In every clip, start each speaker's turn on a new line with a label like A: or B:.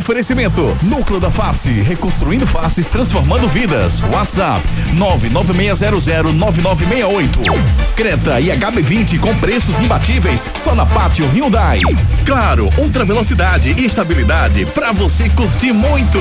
A: Oferecimento: Núcleo da Face, reconstruindo faces, transformando vidas. WhatsApp: 996009968. Creta e HB20 com preços imbatíveis só na Pátio Hyundai. Claro, ultra velocidade e estabilidade para você curtir muito.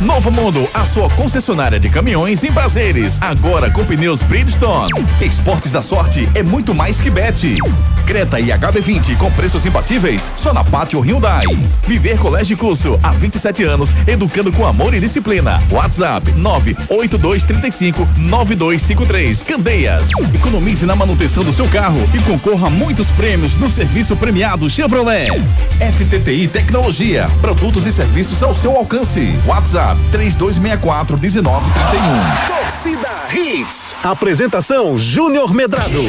A: Novo Mundo, a sua concessionária de caminhões em prazeres, agora com pneus Bridgestone. Esportes da Sorte é muito mais que bet. Creta e HB20 com preços imbatíveis só na Pátio Hyundai. Viver Colégio Curso há 27 anos, educando com amor e disciplina. WhatsApp 98235 9253. Candeias. Economize na manutenção do seu carro e concorra a muitos prêmios no serviço premiado Chevrolet. FTTI Tecnologia, produtos e serviços ao seu alcance. WhatsApp 3264 1931.
B: Torcida Hits. Apresentação Júnior Medrado.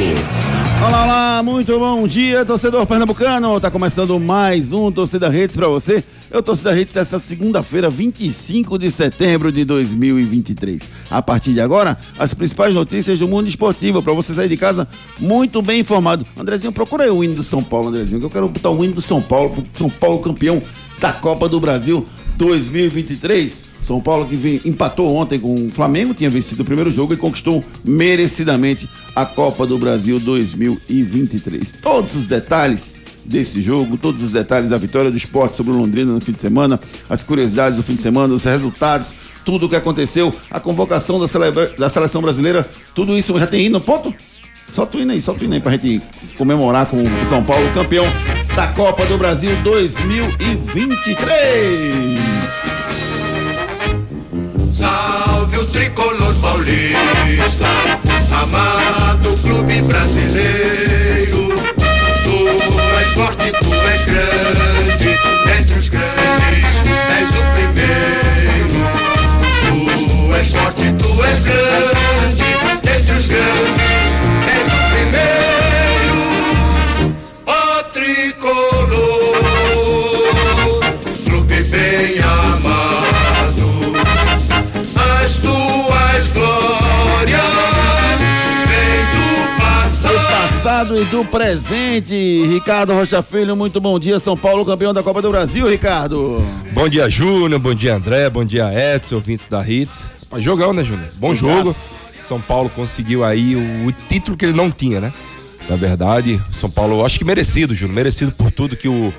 C: Olá, olá, muito bom dia, torcedor pernambucano. Tá começando mais um Torcida Redes para você. Eu Torcida Redes dessa segunda-feira, 25 de setembro de 2023. A partir de agora, as principais notícias do mundo esportivo para você sair de casa muito bem informado. Andrezinho, procura aí o hino do São Paulo, Andrezinho, que eu quero botar o hino do São Paulo, São Paulo campeão da Copa do Brasil 2023. São Paulo que vem, empatou ontem com o Flamengo, tinha vencido o primeiro jogo e conquistou merecidamente a Copa do Brasil 2023. Todos os detalhes desse jogo, todos os detalhes da vitória do esporte sobre o Londrina no fim de semana, as curiosidades do fim de semana, os resultados, tudo o que aconteceu, a convocação da, da seleção brasileira, tudo isso já tem no ponto? Solta o hino aí, solta o hino aí pra gente comemorar com o São Paulo campeão da Copa do Brasil 2023.
D: Salve o tricolor paulista, amado clube brasileiro. Tu és grande, entre os grandes és o primeiro. Tu és forte, tu és grande, passado.
C: e do presente. Ricardo Rocha Filho, muito bom dia. São Paulo campeão da Copa do Brasil, Ricardo.
E: Bom dia, Júnior. Bom dia, André. Bom dia, Edson, ouvintes da Hits. Mas jogão, né, Júnior? Bom jogo. São Paulo conseguiu aí o, o título que ele não tinha, né? Na verdade, São Paulo, acho que merecido, Júnior. Merecido por tudo que o,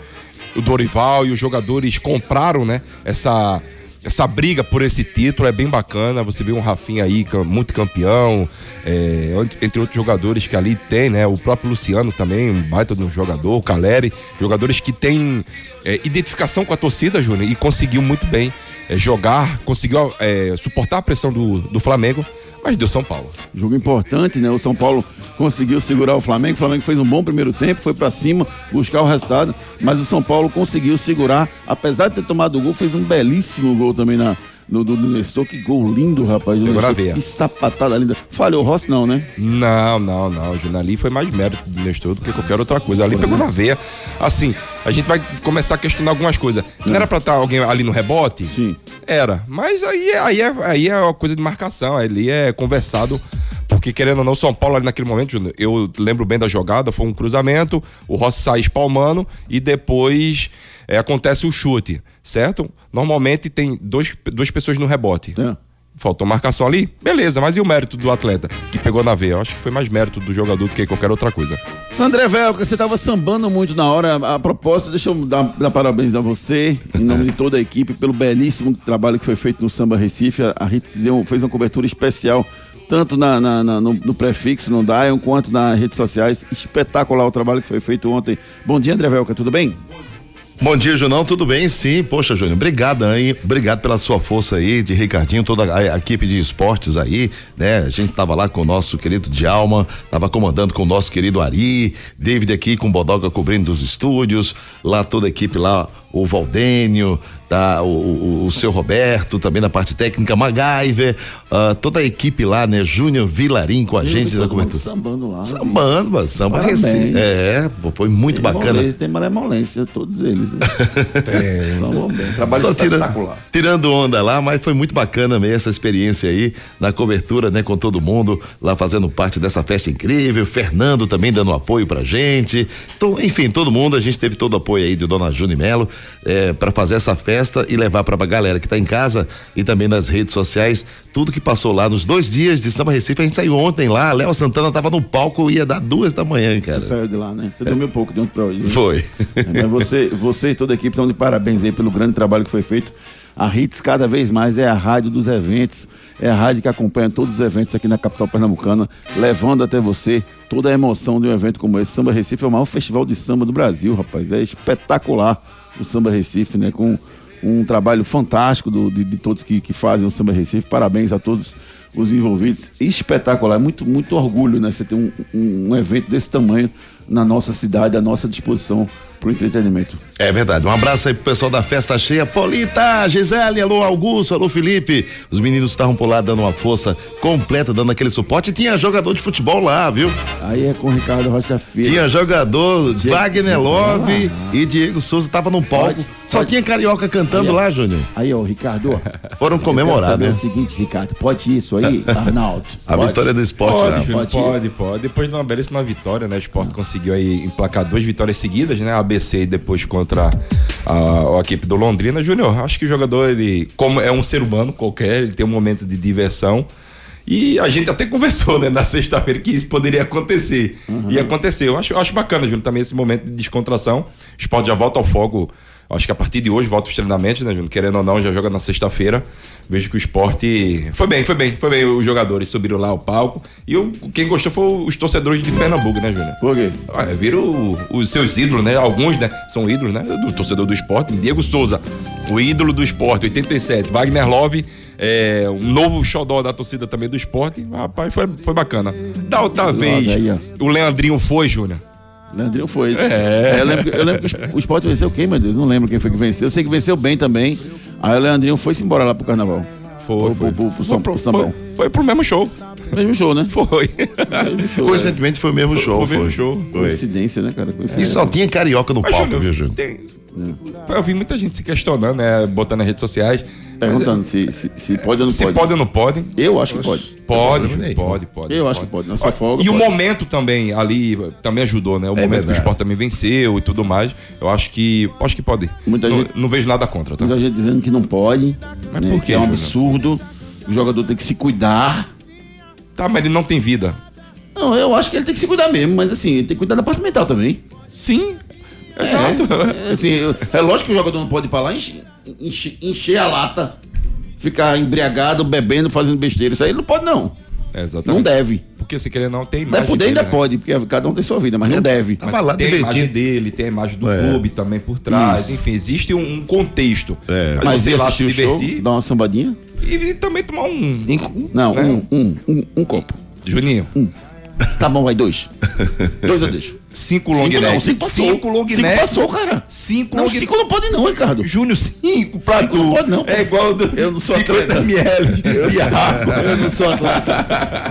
E: o Dorival e os jogadores compraram, né? Essa, essa briga por esse título é bem bacana. Você vê um Rafinha aí, muito campeão, é, entre outros jogadores que ali tem, né? O próprio Luciano também, um baita de um jogador, o Caleri, jogadores que têm é, identificação com a torcida, Júnior, e conseguiu muito bem é, jogar, conseguiu é, suportar a pressão do, do Flamengo, mas deu São Paulo.
C: Jogo importante, né? O São Paulo conseguiu segurar o Flamengo. O Flamengo fez um bom primeiro tempo, foi pra cima buscar o resultado, mas o São Paulo conseguiu segurar, apesar de ter tomado o gol, fez um belíssimo gol também na do, do, do Nestor. Que gol lindo, rapaz. do Nestor. Que sapatada linda. Falhou o Rossi não, né?
E: Não, não, não. Júnior, ali foi mais mérito do Nestor do que qualquer outra coisa. Ali pegou na veia. Assim, a gente vai começar a questionar algumas coisas. Não era pra estar alguém ali no rebote?
C: Sim.
E: Era. Mas aí, é- aí, é, aí é uma coisa de marcação. Ali é conversado. Porque, querendo ou não, São Paulo ali naquele momento, Júnior, eu lembro bem da jogada, foi um cruzamento, o Rossi sai espalmando e depois é, acontece o chute, certo? Normalmente tem dois, duas pessoas no rebote.
C: É.
E: Faltou marcação ali? Beleza, mas e o mérito do atleta que pegou na veia? Eu acho que foi mais mérito do jogador do que qualquer outra coisa.
C: André Velca, você tava sambando muito na hora. A propósito, deixa eu dar, dar parabéns a você, em nome de toda a equipe, pelo belíssimo trabalho que foi feito no Samba Recife. A a deu- fez uma cobertura especial, tanto na, na- na- no, no prefixo, no Dion, quanto nas redes sociais. Espetacular o trabalho que foi feito ontem. Bom dia, André Velca, tudo bem?
F: Bom dia, Junão, tudo bem? Sim, poxa, Júnior, obrigado aí, obrigado pela sua força aí, de Ricardinho, toda a, a equipe de esportes aí, né? A gente tava lá com o nosso querido Djalma, tava comandando com o nosso querido Ari, David aqui com o Bodoga cobrindo dos estúdios, lá toda a equipe lá, o Valdênio, tá, o, o, o seu Roberto, também na parte técnica, MacGyver, ah, toda a equipe lá, né? Júnior Vilarim com a gente da
C: Todo mundo
F: cobertura.
C: Sambando lá.
F: Sambando, mas samba. Recife. É, foi muito
C: Tem
F: bacana.
C: mole- Tem malemolência, todos eles. né? Sambam bem. Trabalho
F: Só tira-
C: espetacular.
F: tirando onda lá, mas foi muito bacana mesmo essa experiência aí na cobertura, né, com todo mundo lá fazendo parte dessa festa incrível, Fernando também dando apoio pra gente. Então, enfim, todo mundo, a gente teve todo o apoio aí de Dona Juni Melo é, para fazer essa festa e levar pra galera que tá em casa e também nas redes sociais tudo que passou lá nos dois dias de Samba Recife. A gente saiu ontem lá, Léo Santana tava no palco, ia dar duas da manhã, cara.
C: Você saiu de lá, né? Você dormiu pouco de ontem pra hoje. né?
F: Foi.
C: É, mas você, você e toda a equipe estão de parabéns aí pelo grande trabalho que foi feito. A Hits cada vez mais é a rádio dos eventos, é a rádio que acompanha todos os eventos aqui na capital pernambucana, levando até você toda a emoção de um evento como esse. Samba Recife é o maior festival de samba do Brasil, rapaz. É espetacular o Samba Recife, né? Com um trabalho fantástico do- de, de todos que, que fazem o Samba Recife. Parabéns a todos os envolvidos. Espetacular, muito, muito orgulho, né? Você ter um, um, um evento desse tamanho na nossa cidade, à nossa disposição para o entretenimento.
F: É verdade. Um abraço aí pro pessoal da festa cheia. Polita, Gisele, alô Augusto, alô Felipe. Os meninos estavam por lá dando uma força completa, dando aquele suporte. E tinha jogador de futebol lá, viu?
C: Aí é com o Ricardo Rocha Filho.
F: Tinha jogador
C: Diego-
F: Wagner Love e Diego Souza tava no palco.
C: Pode-
F: Só
C: pode-
F: tinha carioca cantando
C: Aí,
F: lá, Júnior.
C: Aí, ó, Ricardo.
F: Foram
C: saber
F: né?
C: o seguinte, Ricardo. Pode isso aí, Arnaldo?
F: A
C: Pode?
F: vitória do esporte
E: Pode,
F: lá.
E: Júnior,
C: Pode
E: pode, pode, Depois de uma belíssima vitória, né? O Sport conseguiu aí emplacar duas vitórias seguidas, né? ABC e depois contra a, a equipe do Londrina. Júnior, acho que o jogador, ele, como é um ser humano qualquer, ele tem um momento de diversão. E a gente até conversou, né, na sexta-feira, que isso poderia acontecer. E aconteceu. Eu acho, acho bacana, Júnior, também esse momento de descontração. O esporte já volta ao fogo. Acho que a partir de hoje volta os treinamentos, né, Júnior? Querendo ou não, já joga na sexta-feira. Vejo que o esporte. Foi bem, foi bem, foi bem. Os jogadores subiram lá ao palco. E eu, quem gostou foi os torcedores de Pernambuco, né, Júnior?
C: Por quê?
E: Ah, viram o- os seus ídolos, né? Alguns, né? São ídolos, né? Do torcedor do esporte. Diego Souza, o ídolo do esporte, 87. Wagner Love, é, um novo xodó da torcida também do esporte. Rapaz, foi, foi bacana. Da outra vez,
C: aí,
E: o Leandrinho foi, Júnior.
C: Leandrinho foi. É. Eu, lembro, que- eu lembro que o Sport venceu quem, meu Deus? Não lembro quem foi que venceu. Eu sei que venceu bem também. Aí o Leandrinho foi-se embora lá pro carnaval.
E: Foi,
C: Pro-
E: foi.
C: pro- pro São-
E: Foi
C: pro Sambão.
E: Foi, foi pro mesmo show.
C: Mesmo show, né?
E: Foi.
C: Show. é.
F: Coincidentemente foi o mesmo show.
E: Foi o mesmo show.
C: Coincidência, né, cara?
F: E
C: Coincidência.
F: só tinha carioca no
E: Mas,
F: palco, viu, Júnior?
E: tem- Eu vi muita gente se questionando, né? Botando nas redes sociais.
C: Perguntando se, se, se pode ou não
E: Se
C: pode.
E: pode ou não pode.
C: Eu acho que pode.
E: Pode,
F: Pode,
E: pode, pode.
C: Eu acho que pode. Na sua folga,
E: E o
C: pode.
E: momento também ali também ajudou, né? O momento que o
F: verdade.
E: esporte também venceu e tudo mais. Eu acho que. Acho que pode.
C: Muita
E: não,
C: gente-
E: não vejo nada contra, tá?
C: Muita gente dizendo que não pode.
E: Mas
C: né,
E: por
C: que
E: quê,
C: é um absurdo. O jogador tem que se cuidar.
E: Tá, mas ele não tem vida.
C: Não, eu acho que ele tem que se cuidar mesmo, mas assim, ele tem que cuidar da parte mental também.
E: Sim. Exato.
C: É, assim, é lógico que o jogador não pode ir pra lá e encher, encher- encher a lata, ficar embriagado, bebendo, fazendo besteira. Isso aí ele não pode, não.
E: É, exatamente.
C: Não deve.
E: Porque se querer não tem imagem.
C: Deve poder, ainda
E: dele, né?
C: pode, porque cada um tem sua vida, mas não deve.
F: Tava lá
E: tem a imagem dele, tem a imagem do
F: É.
E: clube também por trás.
C: Isso.
E: Enfim, existe um, um contexto.
F: É.
E: Mas
C: Mas
E: você
C: ir
E: lá se
C: o show,
E: divertir
C: dar uma sambadinha?
E: e, e também tomar um.
C: Não,
E: Né?
C: um, um, um, um copo.
E: Juninho,
C: Tá bom, vai dois. dois eu deixo.
E: Cinco long
C: Cinco não,
E: neck.
C: cinco passou.
E: Cinco long
C: Cinco
E: neck.
C: passou, cara.
E: Cinco
C: Não,
E: long
C: cinco não pode não, Ricardo.
E: Júnior, cinco pra
C: Cinco
E: tu.
C: não pode não, pô.
E: É igual do
C: Eu não sou
E: 50
C: atleta.
E: ml de água.
C: Eu não sou atleta.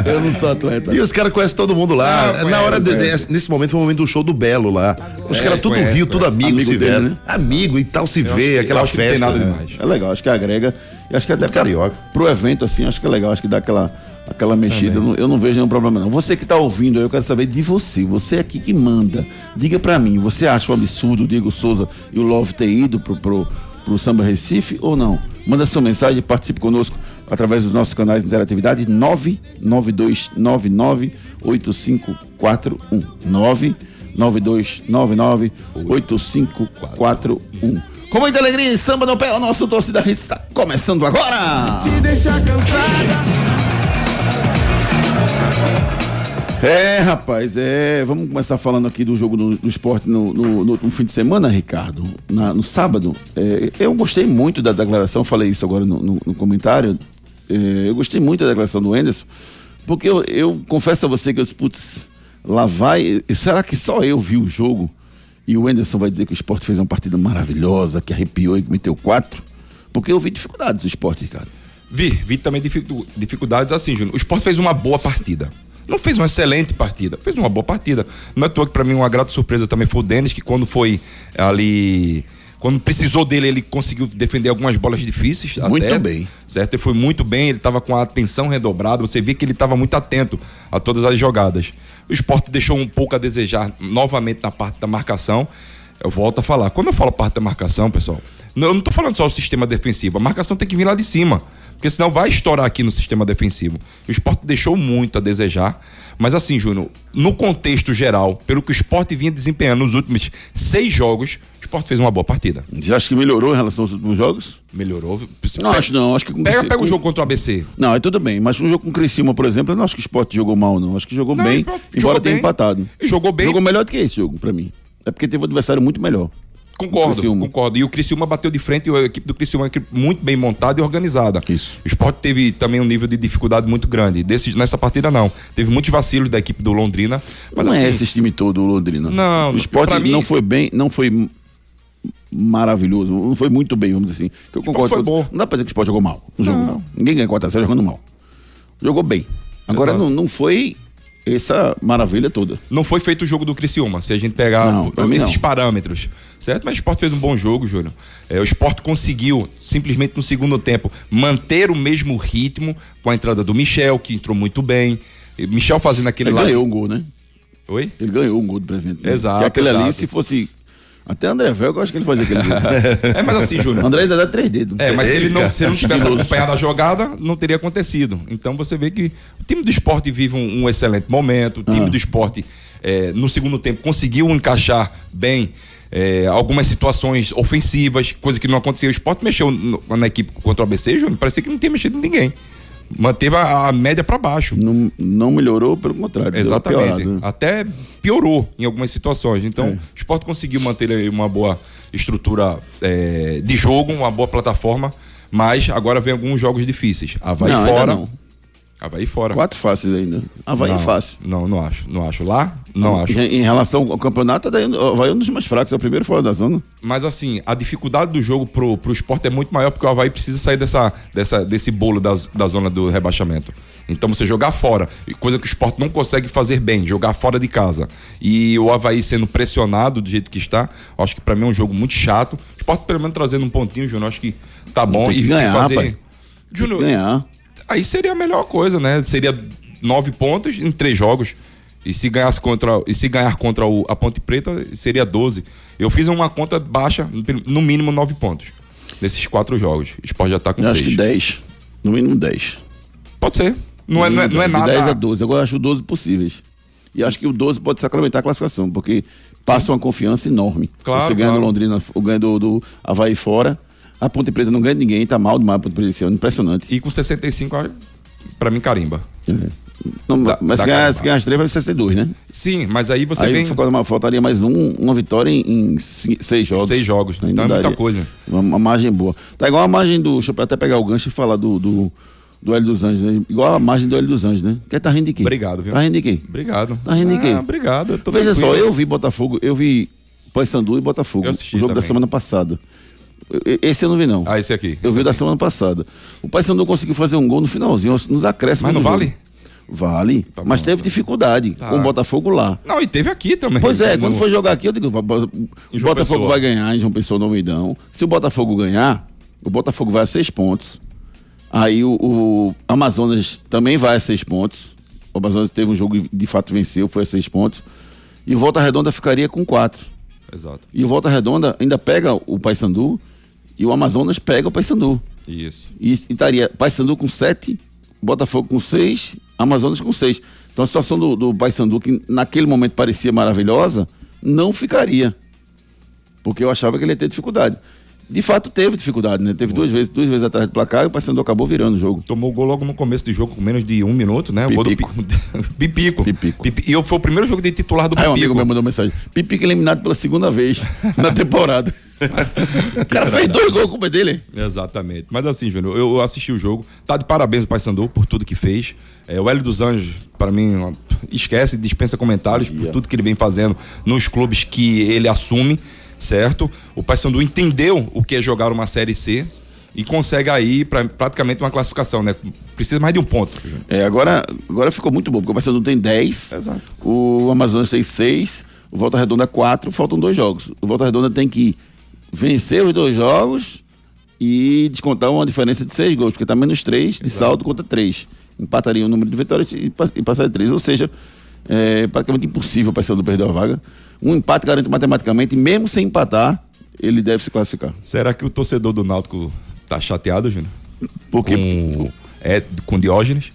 C: Eu não sou atleta.
F: E os caras conhecem todo mundo lá.
E: Ah,
F: Na hora de- desse- nesse momento foi o momento do show do Belo lá. Os
E: É,
F: caras tudo
E: conhece,
F: Rio, tudo amigo,
C: Amigo
F: se vê,
C: né?
F: Amigo e tal se vê,
E: Eu
F: aquela
E: acho que não
F: festa.
E: tem nada
F: né?
E: demais.
C: É legal, acho que agrega. E acho que até pra,
F: carioca.
C: pro evento, assim, acho que é legal, acho que dá aquela, aquela mexida. Eu não, eu não vejo nenhum problema, não. Você que tá ouvindo, eu quero saber de você. Você aqui que manda. Diga pra mim, você acha um absurdo o Diego Souza e o Love ter ido pro, pro, pro Samba Recife ou não? Manda sua mensagem, participe conosco através dos nossos canais de interatividade 992998541 992998541 Com muita alegria e samba no pé, o nosso torcida está começando agora! É, rapaz, é. Vamos começar falando aqui do jogo do, do esporte no, no- no último fim de semana, Ricardo. Na- no sábado. É, eu gostei muito da declaração, falei isso agora no, no- no comentário. É, eu gostei muito da declaração do Enderson, porque eu, eu confesso a você que eu disse, putz, lá vai. Será que só eu vi o jogo e o Enderson vai dizer que o esporte fez uma partida maravilhosa, que arrepiou e que meteu quatro? Porque eu vi dificuldades do esporte, Ricardo.
E: Vi, vi também dificu- dificuldades assim, Júnior. O Sport fez uma boa partida. Não fez uma excelente partida, fez uma boa partida. Não é toa que pra mim uma grata surpresa também foi o Denis, que quando foi ali. Quando precisou dele, ele conseguiu defender algumas bolas difíceis.
C: Muito
E: até,
C: bem.
E: Certo? Ele foi muito bem, ele estava com a atenção redobrada. Você vê que ele estava muito atento a todas as jogadas. O esporte deixou um pouco a desejar novamente na parte da marcação. Eu volto a falar. Quando eu falo parte da marcação, pessoal, não- eu não tô falando só o sistema defensivo. A marcação tem que vir lá de cima. Porque senão vai estourar aqui no sistema defensivo. O esporte deixou muito a desejar. Mas assim, Júnior, no contexto geral, pelo que o esporte vinha desempenhando nos últimos seis jogos, o esporte fez uma boa partida.
C: Você acha que melhorou em relação aos últimos jogos?
E: Melhorou.
C: Não, acho não. Acho que com
E: Pega,
C: com-
E: pega o jogo contra o ABC.
C: Não, é tudo bem. Mas um jogo com o Criciúma, por exemplo, eu não acho que o Sport jogou mal, não. Acho que jogou
E: Não, o
C: bem,
E: Sport
C: embora
E: jogou
C: tenha
E: bem.
C: empatado.
E: E jogou bem.
C: Jogou melhor do que esse jogo, pra mim. É porque teve um adversário muito melhor.
E: Concordo,
C: Criciúma.
E: concordo. E o Criciúma bateu de frente, e a equipe do Criciúma é muito bem montada e organizada.
C: Isso.
E: O esporte teve também um nível de dificuldade muito grande. Desse, nessa partida, não. Teve muitos vacilos da equipe do Londrina. Mas
C: não
E: assim,
C: é esse time todo, o Londrina.
E: Não,
C: o Sport
E: pra mim-
C: não foi bem, não foi maravilhoso, não foi muito bem, vamos dizer assim. Que eu concordo
E: foi bom.
C: Não dá pra dizer que o Sport jogou mal. Não jogou mal. Ninguém ganha 4 a 0 jogando mal. Jogou bem. Agora
E: Exato.
C: não, não foi essa maravilha toda.
E: não foi feito o jogo do Criciúma, se a gente pegar
C: Não,
E: esses
C: não.
E: parâmetros. Certo? Mas o esporte fez um bom jogo, Júnior. É, o esporte conseguiu, simplesmente no segundo tempo, manter o mesmo ritmo com a entrada do Michel, que entrou muito bem. Michel fazendo aquele
C: Ele
E: lá.
C: ganhou um gol, né?
E: Oi?
C: Ele ganhou um gol do presidente. né?
E: Exato,
C: Que aquele ali,
E: exato.
C: se fosse. Até André Velho, eu acho que ele fazia aquele gol.
E: É, mas assim, Júnior.
C: André ainda dá três dedos.
E: É, mas se ele não, se ele não tivesse acompanhado a jogada, não teria acontecido. Então você vê que o time do esporte vive um, um excelente momento. O time
C: Ah.
E: do esporte, é, no segundo tempo, conseguiu encaixar bem é, algumas situações ofensivas, coisa que não acontecia. O esporte mexeu no- na equipe contra o ABC, Júnior, parecia que não tinha mexido em ninguém. Manteve a, a média para baixo.
C: Não, não melhorou, pelo contrário.
E: Exatamente.
C: piorada, né?
E: Até piorou em algumas situações. Então,
C: É.
E: o esporte conseguiu manter aí uma boa estrutura é, de jogo, uma boa plataforma, mas agora vem alguns jogos difíceis. Havaí
C: Não,
E: fora. Havaí fora.
C: Quatro fáceis ainda. Havaí
E: não,
C: fácil.
E: Não, não acho. Não acho. Lá, não acho.
C: Em, em relação ao campeonato, daí, o Havaí é um dos mais fracos, é o primeiro fora da zona.
E: Mas assim, a dificuldade do jogo pro, pro esporte é muito maior porque o Havaí precisa sair dessa, dessa, desse bolo da, da zona do rebaixamento. Então você jogar fora, coisa que o esporte não consegue fazer bem, jogar fora de casa. E o Havaí sendo pressionado do jeito que está, acho que pra mim é um jogo muito chato. O esporte pelo menos trazendo um pontinho, Júnior, acho que tá bom.
C: Tem que
E: e
C: ganhar,
E: fazer. Júnior,
C: Ganhar.
E: Aí seria a melhor coisa, né? Seria nove pontos em três jogos. E se ganhasse contra, e se ganhar contra o- a Ponte Preta, seria 12. Eu fiz uma conta baixa, no mínimo nove pontos. Nesses quatro jogos. O Sport já tá com
C: Eu acho
E: seis.
C: que 10. No mínimo 10.
E: Pode ser. Não é, não é, não é
C: De
E: nada.
C: 10 a 12. Agora acho 12 possíveis. E acho que o 12 pode sacramentar a classificação, porque passa uma confiança enorme.
E: Claro,
C: Você ganha
E: claro.
C: do Londrina, o ganha do, do Havaí fora. A Ponte Preta não ganha ninguém, tá mal demais a Ponte Preta esse ano. Impressionante.
E: E com 65, ó, pra mim, carimba.
C: Não,
E: Dá-
C: mas
E: dá
C: se ganhar, se ganhar as três vai ser 62, né?
E: Sim, mas aí você
C: Aí
E: vem.
C: falta- faltaria mais um, uma vitória em, em seis jogos.
E: Seis jogos.
C: Ainda
E: Então é muita coisa.
C: Uma, uma margem boa. Tá igual a margem do. Deixa eu até pegar o gancho e falar do, do, do Hélio dos Anjos, né? Igual a margem do Hélio dos Anjos, né? Quer tá rindo de quê?
E: Obrigado, viu?
C: Tá rindo de quê?
E: Obrigado.
C: Tá rindo de quê?
E: Ah, obrigado.
C: Veja só,
E: tranquilo.
C: eu vi Botafogo, eu vi Paysandu e Botafogo. O jogo da
E: também.
C: semana passada. Esse eu não vi, não.
E: Ah, esse aqui.
C: eu vi o da semana passada. O Paysandu conseguiu fazer um gol no finalzinho, nos acréscimos.
E: Mas não
C: jogo.
E: vale?
C: Vale.
E: Tá
C: mas
E: bom,
C: teve
E: tá.
C: dificuldade
E: Tá.
C: com o Botafogo lá.
E: Não, e teve aqui também.
C: Pois é,
E: No-
C: quando foi jogar aqui, eu digo, o Botafogo
E: Pessoa.
C: vai ganhar em João Pessoa no Almeidão. Se o Botafogo ganhar, o Botafogo vai a seis pontos. Aí o, o Amazonas também vai a seis pontos. O Amazonas teve um jogo e de fato venceu, foi a seis pontos. E o Volta Redonda ficaria com quatro.
E: Exato.
C: E o Volta Redonda ainda pega o Paysandu e o Amazonas pega o Paysandu.
E: Isso.
C: E, estaria Paysandu com sete, Botafogo com seis, Amazonas com seis. Então a situação do, do Paysandu, que naquele momento parecia maravilhosa, não ficaria. Porque eu achava que ele ia ter dificuldade. De fato, teve dificuldade, né? Teve duas vezes, duas vezes atrás do placar e o Paysandu acabou virando o jogo.
E: Tomou o gol logo no começo do jogo, com menos de um minuto, né? O gol do
C: Pipico.
E: Pi- Pipico.
C: Pipico.
E: Pipi- E eu foi o primeiro jogo de titular do
C: Aí um amigo
E: Pipico.
C: meu mandou mensagem. Pipico eliminado pela segunda vez na temporada. O cara fez dois gols com o pé dele.
E: Exatamente. Mas assim, Júnior, eu eu assisti o jogo. Tá de parabéns o Paysandu por tudo que fez. É, o Hélio dos Anjos, para mim, esquece, dispensa comentários por tudo que ele vem fazendo nos clubes que ele assume, certo? O Paysandu entendeu o que é jogar uma Série C e consegue aí pra, praticamente uma classificação, né? Precisa mais de um ponto, Júnior.
C: É, agora, agora ficou muito bom, porque o Paysandu tem 10,
E: Exato.
C: o Amazonas tem 6, o Volta Redonda 4, faltam dois jogos. O Volta Redonda tem que vencer os dois jogos e descontar uma diferença de 6 gols, porque tá menos 3 de saldo contra 3. Empataria o número de vitórias e, pa- e passar de 3. Ou seja, É praticamente impossível para esse perder a vaga. Um empate garante matematicamente, e mesmo sem empatar, ele deve se classificar.
E: Será que o torcedor do Náutico tá chateado, Júnior?
C: Porque.
E: Com, é, com Diógenes?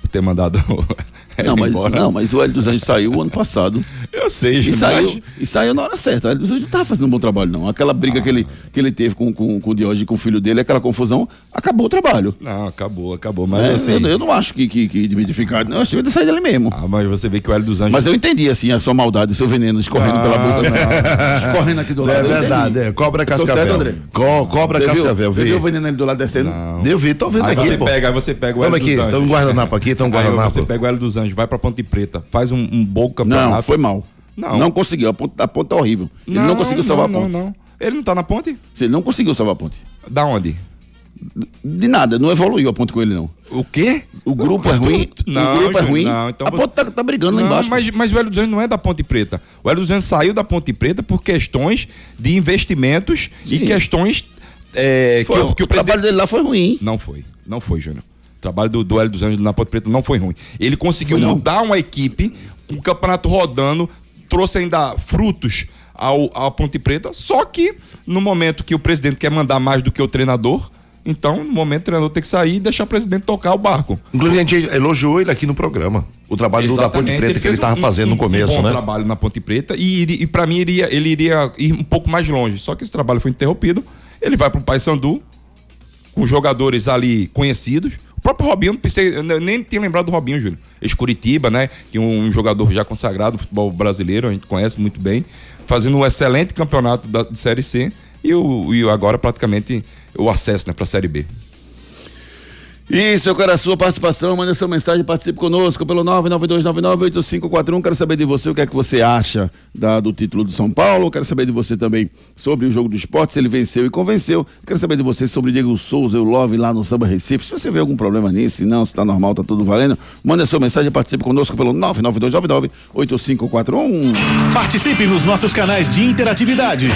E: Por ter mandado
C: Não mas,
E: embora?
C: não, mas o Hélio dos Anjos saiu ano passado.
E: Eu sei,
C: E
E: Júnior.
C: saiu, e saiu na hora certa. O Hélio dos Anjos não estava fazendo um bom trabalho, não. Aquela briga que, ele, que ele teve com, com, com o Diógenes e com o filho dele, aquela confusão, acabou o trabalho.
E: Não, acabou, acabou. Mas
C: É,
E: assim.
C: eu, eu não acho que, que, que devia ficado. Não, eu acho que devia saído dali mesmo.
E: Ah, mas você vê que o Hélio dos Anjos.
C: Mas eu entendi, assim, a sua maldade, o seu veneno escorrendo
E: Não,
C: pela boca. assim, escorrendo aqui do lado.
F: É verdade, é. Cobra cascavel.
C: certo, André?
F: Co- cobra
C: Você viu?
F: cascavel,
C: Você
F: vi.
C: viu o veneno ali do lado descendo?
F: Eu vi, tô vendo
E: Aí
F: aqui,
E: você
F: pô.
E: pega, aí você pega o Hélio
F: aqui,
E: dos Anjos.
F: tem um guardanapo aqui,
E: Aí
F: guardanapo.
E: você pega o Hélio dos Anjos, vai pra Ponte Preta, faz um, um bom campeonato.
C: Não, foi mal.
E: Não.
C: Não conseguiu. A ponte, a ponte tá horrível. Ele não, conseguiu salvar
E: não,
C: a ponte.
E: Não, não. Ele não tá na ponte?
C: Ele não conseguiu salvar a ponte.
E: Da onde?
C: De nada, não evoluiu a ponte com ele, não.
E: O quê?
C: O grupo é ruim.
E: Não,
C: o grupo é ruim.
E: não, então
C: a
E: você-
C: ponte tá, tá brigando lá
E: Não,
C: embaixo.
E: mas, mas o Hélio dos Anjos não é da Ponte Preta. O Hélio dos Anjos saiu da Ponte Preta por questões de investimentos e
C: Sim.
E: questões é, que,
C: Foi,
E: o- que o
C: o trabalho
E: presidente...
C: dele lá foi ruim.
E: Não foi, não foi, Júnior. O trabalho do, do Hélio dos Anjos na Ponte Preta não foi ruim. Ele conseguiu
C: não?
E: mudar uma equipe, o campeonato rodando, trouxe ainda frutos ao, à Ponte Preta, só que no momento que o presidente quer mandar mais do que o treinador, então no momento o treinador tem que sair e deixar o presidente tocar o barco.
F: Inclusive, a gente elogiou ele aqui no programa. O trabalho do da Ponte
E: Exatamente,
F: Preta que ele
E: fez
F: tava
E: um-
F: fazendo no
E: um-
F: começo,
E: um bom
F: né?
E: trabalho na Ponte Preta e, e para mim iria, ele iria ir um pouco mais longe. Só que esse trabalho foi interrompido. Ele vai para o Paysandu com jogadores ali conhecidos. Próprio Robinho, não pensei, nem tinha lembrado do Robinho, Júnior. Ex-Curitiba, né? Que é um jogador já consagrado no futebol brasileiro, a gente conhece muito bem. Fazendo um excelente campeonato da, de Série C e, o, e agora praticamente o acesso né, para a Série B.
C: Isso, eu quero a sua participação. Manda sua mensagem, participe conosco pelo 992998541. Quero saber de você o que é que você acha da- do título do São Paulo. Quero saber de você também sobre o jogo do esporte, se ele venceu e convenceu. Quero saber de você sobre Diego Souza o Love lá no Samba Recife. Se você vê algum problema nisso, se não, se tá normal, tá tudo valendo, manda sua mensagem, participe conosco pelo 992998541.
B: Participe nos nossos canais de interatividade.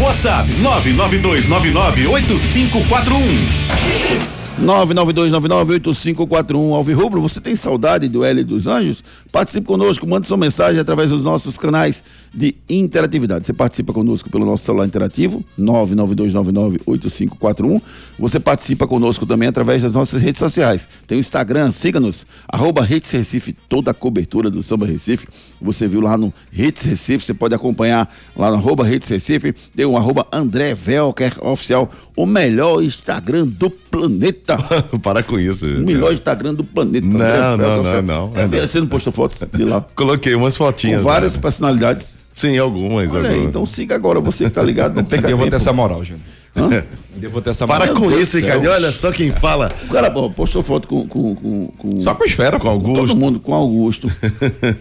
B: WhatsApp 992998541.
C: 992998541 Alvirrubro, você tem saudade do L dos Anjos? Participe conosco, mande sua mensagem através dos nossos canais de interatividade. Você participa conosco pelo nosso celular interativo, 992998541. Você participa conosco também através das nossas redes sociais. Tem o Instagram, siga-nos, arroba Redes Recife, toda a cobertura do Samba Recife. Você viu lá no Redes Recife, você pode acompanhar lá no arroba Redes Recife. Tem o arroba André Velker Oficial, o melhor Instagram do planeta.
F: Para com isso.
C: O
F: gente.
C: melhor Instagram do planeta.
F: Não,
C: André
F: não, não,
C: Oficial.
F: não.
C: É, Você não postou fotos de lá?
F: Coloquei umas fotinhas.
C: Com várias
F: né?
C: personalidades.
F: Sim, algumas.
C: Olha aí,
F: algumas.
C: então siga agora, você que tá ligado, não perca
E: Eu vou ter essa moral, Júnior. Vou ter essa
F: Para com isso. Ricardo. Olha só quem fala.
C: O cara pô, postou foto com, com, com, com,
E: Só com esfera,
F: Com. Augusto.
C: todo mundo, com Augusto.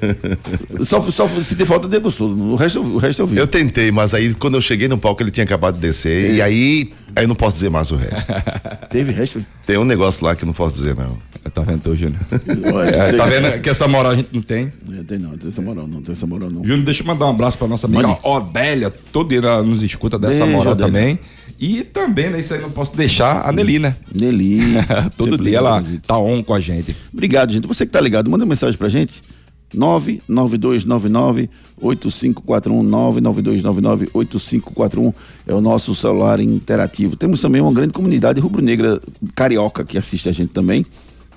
C: só, só se tem falta de Souza, o resto, o resto eu vi.
F: Eu tentei, mas aí quando eu cheguei no palco ele tinha acabado de descer. E aí, aí eu não posso dizer mais o resto.
C: Teve resto?
F: Tem um negócio lá que eu não posso dizer, não.
E: Tá vendo, Júnior? É, tá vendo que essa moral a gente não tem?
C: É, tem não, tem essa moral não, tem essa moral não.
E: Júnior, deixa eu mandar um abraço pra nossa amiga
C: Mande.
E: Odélia, todo dia ela nos escuta dessa
C: Beijo,
E: moral
C: Odélia.
E: também. E também, né, isso aí não posso deixar, a Nelly, né?
C: Nelly.
E: todo
C: sempre
E: dia ela
C: gente.
E: tá on com a gente.
C: Obrigado, gente. Você que tá ligado, manda uma mensagem pra gente. 99299-8541, 99299-8541 é o nosso celular interativo. Temos também uma grande comunidade rubro-negra carioca que assiste a gente também.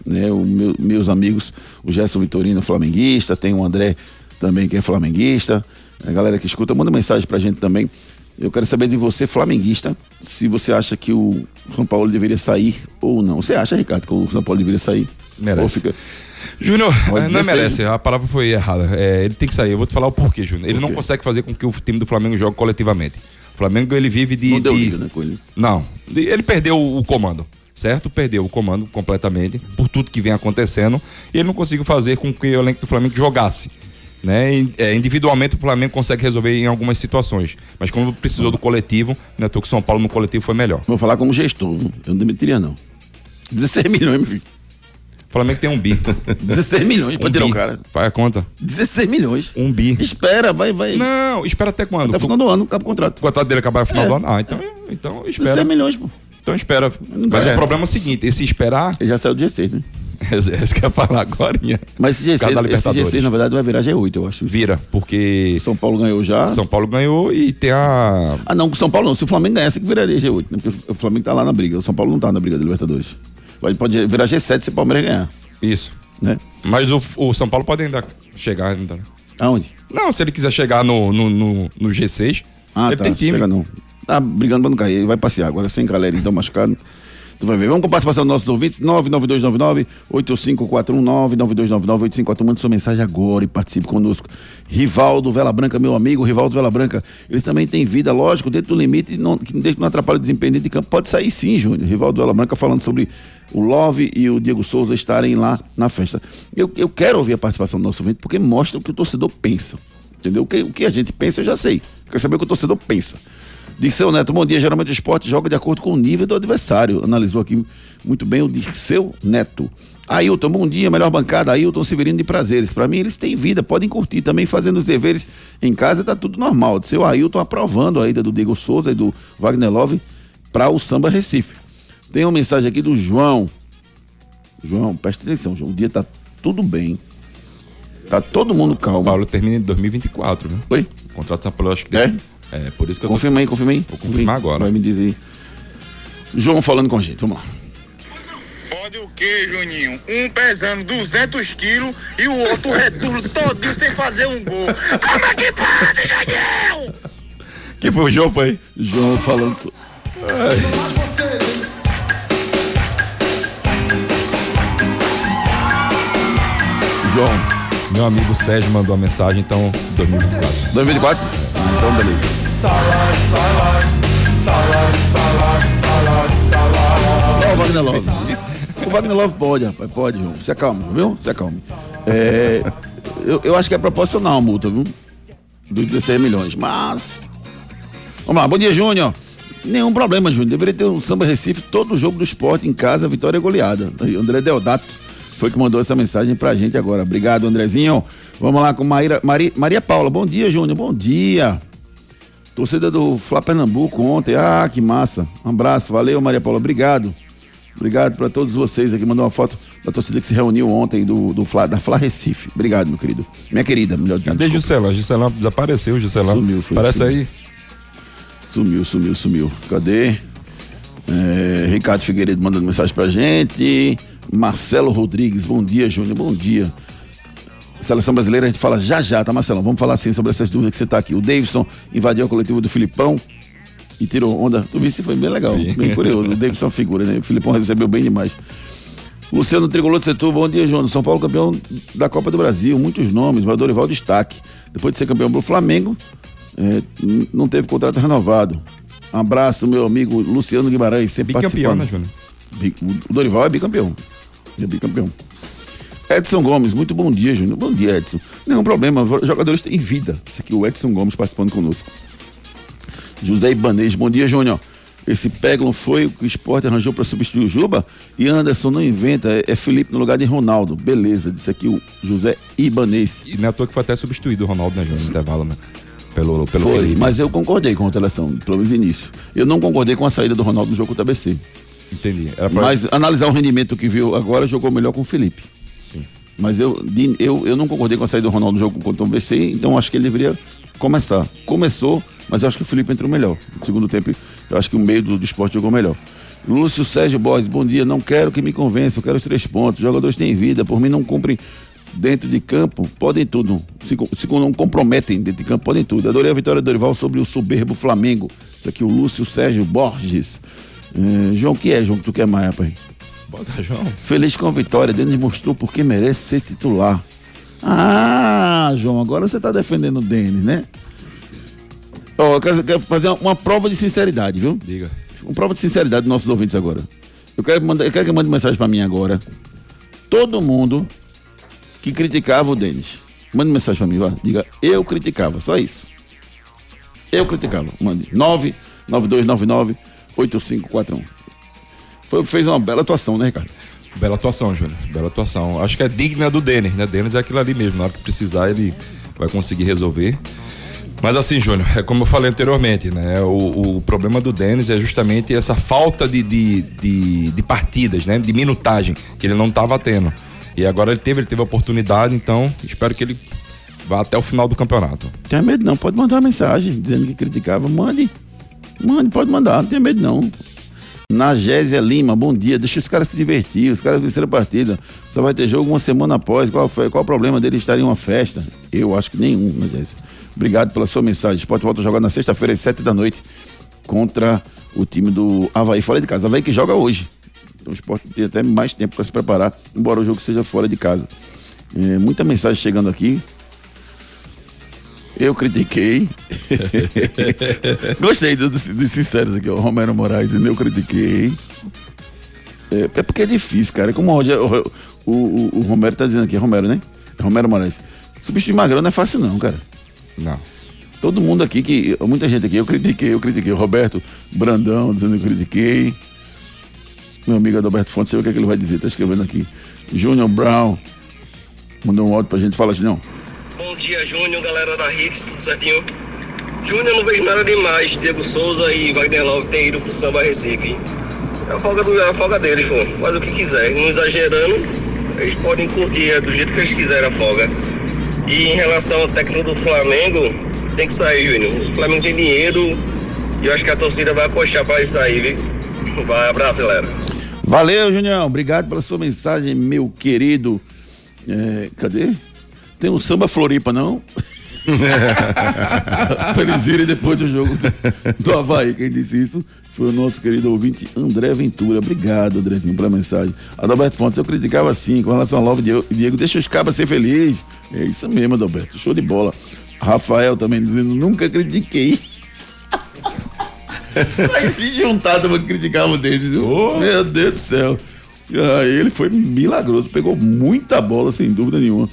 C: Né? O meu- meus amigos, o Gerson Vitorino, flamenguista, tem o André também que é flamenguista. A galera que escuta, manda mensagem pra gente também. Eu quero saber de você, flamenguista, se você acha que o São Paulo deveria sair ou não. Você acha, Ricardo, que o São Paulo deveria sair?
E: Merece.
C: Ou fica...
E: Júnior, não
C: dizer
E: merece, a palavra foi errada. É, ele tem que sair. Eu vou te falar o porquê, Júnior. Ele não consegue fazer com que o time do Flamengo jogue coletivamente. O Flamengo ele vive de.
C: Não deu
E: de-
C: liga, né, com ele.
E: Não, ele perdeu o o comando, certo? Perdeu o comando completamente por tudo que vem acontecendo e ele não conseguiu fazer com que o elenco do Flamengo jogasse. Né? É, individualmente o Flamengo consegue resolver em algumas situações, mas quando precisou do coletivo, né, tô que o São Paulo no coletivo foi melhor.
C: Vou falar como gestor, viu? eu não demitiria, não. 16 milhões, meu filho.
E: O Flamengo tem um bi.
C: 16 milhões pra
E: um
C: tirar
E: bi.
C: o cara.
E: Faz a conta.
C: 16 milhões.
E: Um bi.
C: Espera, vai, vai.
E: Não, espera até quando?
C: Até o final do ano, acaba o contrato.
E: O contrato dele acabar no final
C: É.
E: do ano? Ah, então, então
C: 16
E: espera.
C: milhões, pô.
E: Então espera. Mas
C: dá.
E: o problema é o seguinte: esse esperar
C: Ele já saiu do G6, né?
E: É isso que eu ia falar agora.
C: Mas esse G6,
E: Cada
C: esse
E: Libertadores.
C: G6, na verdade, vai virar G8, eu acho.
E: Vira, porque
C: São Paulo ganhou já.
E: São Paulo ganhou e tem a.
C: Ah, não, São Paulo não. Se o Flamengo ganhasse, que viraria G8, né? Porque o Flamengo tá lá na briga. O São Paulo não tá na briga da Libertadores. Pode, pode virar G7 se o Palmeiras ganhar,
E: Isso.
C: né?
E: Mas o, o São Paulo pode ainda chegar ainda. né?
C: Aonde?
E: Não, se ele quiser chegar no, no, no, no G6,
C: Ah,
E: ele
C: tá.
E: tem time.
C: Chega não. Tá brigando pra não cair. Ele vai passear agora, sem galera, então machucado. Tu vai ver. Vamos com a participação dos nossos ouvintes. 99299-8541, 99299-8541. Mande sua mensagem agora e participe conosco. Rivaldo Vela Branca, meu amigo, Rivaldo Vela Branca. Eles também têm vida, lógico, dentro do limite, não, que não atrapalhe o desempenho de campo. Pode sair sim, Júnior. Rivaldo Vela Branca falando sobre o Love e o Diego Souza estarem lá na festa. Eu, eu quero ouvir a participação do nosso ouvinte porque mostra o que o torcedor pensa. Entendeu? O que, o que a gente pensa, eu já sei. Quero saber o que o torcedor pensa. Dirceu Neto, bom dia. Geralmente o esporte joga de acordo com o nível do adversário. Analisou aqui muito bem o Dirceu Neto. Ailton, bom dia. Melhor bancada. Ailton Severino de Prazeres. Para mim, eles têm vida, podem curtir. Também fazendo os deveres em casa, tá tudo normal. Dirceu Ailton aprovando a ida do Diego Souza e do Wagner Love para o Samba Recife. Tem uma mensagem aqui do João. João, presta atenção, João. O dia tá tudo bem. Tá todo mundo
E: O
C: calmo.
E: Paulo termina em 2024, né?
C: Oi?
E: O contrato do São Paulo, acho que
C: É?
E: É, por isso que eu tô.
C: Confirma aí, confirma aí.
E: Vou confirmar agora.
C: Vai me dizer. João falando com a gente, vamos lá.
G: Pode o quê, Juninho? Um pesando 200 quilos e o outro retorno todinho sem fazer um gol. Como é que pode, Juninho?
E: Que foi o jogo, foi?
C: João falando. so- João,
E: Meu amigo Sérgio mandou a mensagem, então, 2024.
C: 2024? Ah, então beleza. Só o Wagner Love. O Wagner Love pode, rapaz, pode, João. Se acalma, viu? Se acalma. É, eu, eu acho que é proporcional a multa, viu? Dos 16 milhões, mas. Vamos lá, bom dia, Júnior. Nenhum problema, Júnior. Deveria ter um samba Recife, todo jogo do esporte em casa, vitória e goleada. André Deodato foi que mandou essa mensagem pra gente agora. Obrigado, Andrezinho. Vamos lá com Maíra, Mari- Maria Paula. Bom dia, Júnior. Bom dia. Torcida do Flá Pernambuco ontem. Ah, que massa. Um abraço. Valeu, Maria Paula. Obrigado. Obrigado para todos vocês aqui. Mandou uma foto da torcida que se reuniu ontem do, do Flá, da Flá Recife. Obrigado, meu querido. Minha querida, melhor dizendo.
E: Cadê. Juscelão? Juscelão desapareceu, Juscelão.
C: Sumiu, foi,
E: Parece
C: sumiu.
E: aí.
C: Sumiu, sumiu, sumiu. Cadê? É, Ricardo Figueiredo mandando mensagem pra gente. Marcelo Rodrigues, bom dia, Júnior, bom dia. Seleção brasileira, a gente fala já já, tá, Marcelão? Vamos falar assim sobre essas dúvidas que você tá aqui. O Davidson invadiu a coletiva do Filipão e tirou onda. Tu viu? Foi bem legal, bem curioso. O Davidson é uma figura, né? O Filipão recebeu bem demais. Luciano Tricolor de Setor, bom dia, João. São Paulo campeão da Copa do Brasil, muitos nomes, mas Dorival destaque. Depois de ser campeão do Flamengo, é, não teve contrato renovado. Um abraço, meu amigo Luciano Guimarães, sempre
E: Bicampeão,
C: participando.
E: né, Júnior?
C: O Dorival é bicampeão. É bicampeão. Edson Gomes, muito bom dia, Júnior. Bom dia, Edson. Nenhum problema, jogadores têm vida. Esse aqui, o Edson Gomes participando conosco. José Ibanez, bom dia, Júnior. Esse Peglon foi o que o esporte arranjou para substituir o Juba e Anderson não inventa, é, é Felipe no lugar de Ronaldo. Beleza, disse aqui o José Ibanez.
E: E não é à toa que foi até substituído o Ronaldo, né, Júnior? No intervalo, né? Pelo, pelo
C: Foi,
E: Felipe.
C: mas eu concordei com a alteração, pelo menos no início. Eu não concordei com a saída do Ronaldo no jogo contra o ABC.
E: Entendi. Pra...
C: Mas analisar o rendimento que viu agora, jogou melhor com o Felipe. Mas eu, eu, eu não concordei com a saída do Ronaldo no jogo contra o BC, então acho que ele deveria começar. Começou, mas eu acho que o Felipe entrou melhor. No segundo tempo, eu acho que o meio do, do esporte jogou melhor. Lúcio Sérgio Borges, bom dia. Não quero que me convença, eu quero os três pontos. Os jogadores têm vida, por mim não cumprem dentro de campo, podem tudo. Se, se não comprometem dentro de campo, podem tudo. Adorei a vitória do Dorival sobre o soberbo Flamengo. Isso aqui, o Lúcio Sérgio Borges. Eh, João, o que é, João, que tu quer mais, rapaz?
E: Bota, João.
C: Feliz com a vitória, Denis mostrou porque merece ser titular. Ah, João, agora você tá defendendo o Denis, né? Ó, eu quero, quero fazer uma prova de sinceridade, viu?
E: Diga.
C: Uma prova de sinceridade dos nossos ouvintes agora. Eu quero, mandar, eu quero que mande mensagem pra mim agora. Todo mundo que criticava o Denis. Mande mensagem pra mim, vá. Diga, eu criticava, só isso. Eu criticava. Mande. 99299-8541. Foi, fez uma bela atuação, né, Ricardo?
E: Bela atuação, Júnior. Bela atuação. Acho que é digna do Denis, né? Denis é aquilo ali mesmo. Na hora que precisar, ele vai conseguir resolver. Mas assim, Júnior, é como eu falei anteriormente, né? O, o problema do Denis é justamente essa falta de, de, de, de partidas, né? De minutagem, que ele não estava tendo. E agora ele teve, ele teve a oportunidade, então espero que ele vá até o final do campeonato.
C: Tenha medo não, pode mandar uma mensagem dizendo que criticava, mande. Mande, pode mandar, não tenha medo não. Nagésia Lima, bom dia. Deixa os caras se divertir, os caras venceram a partida. Só vai ter jogo uma semana após. Qual, foi, qual o problema dele estar em uma festa? Eu acho que nenhum, Nagésia. Obrigado pela sua mensagem. Esporte volta a jogar na sexta-feira, às sete da noite, contra o time do Havaí fora de casa. Havaí que joga hoje. Então o esporte tem até mais tempo para se preparar, embora o jogo seja fora de casa. É, muita mensagem chegando aqui. Eu critiquei. Gostei dos, dos sinceros aqui, o Romero Moraes eu critiquei. É, é porque é difícil, cara. Como o, o, o- o Romero tá dizendo aqui, Romero, né? Romero Moraes. Substituir Magrão não é fácil, não, cara.
E: Não.
C: Todo mundo aqui, que muita gente aqui, eu critiquei, eu critiquei. O Roberto Brandão dizendo que eu critiquei. Meu amigo Adalberto Fontes, sei o que, é que ele vai dizer, tá escrevendo aqui. Júnior Brown mandou um áudio pra gente, fala, Júnior.
H: Dia, Júnior, galera da Hits, tudo certinho? Júnior, não vejo nada demais. Diego Souza e Wagner Love têm ido pro Samba Recife. É a folga, do, é a folga deles, pô. Faz o que quiser. Não exagerando, eles podem curtir é, do jeito que eles quiserem a folga. E em relação ao técnico do Flamengo, tem que sair, Júnior. O Flamengo tem dinheiro e eu acho que a torcida vai acochar pra ele sair, viu? Vai, abraço, galera.
C: Valeu, Junião. Obrigado pela sua mensagem, meu querido. É, cadê? Tem um samba Floripa, não? pra eles irem depois do jogo do, do Havaí. Quem disse isso foi o nosso querido ouvinte André Ventura. Obrigado, Andrezinho, pela mensagem. Adalberto Fontes, eu criticava assim, com relação ao Love Diego, Diego, deixa os cabas ser felizes. É isso mesmo, Adalberto. Show de bola. Rafael também dizendo, nunca critiquei. Aí se juntar pra criticar o deles, viu? Meu Deus do céu. Aí ele foi milagroso, pegou muita bola, sem dúvida nenhuma.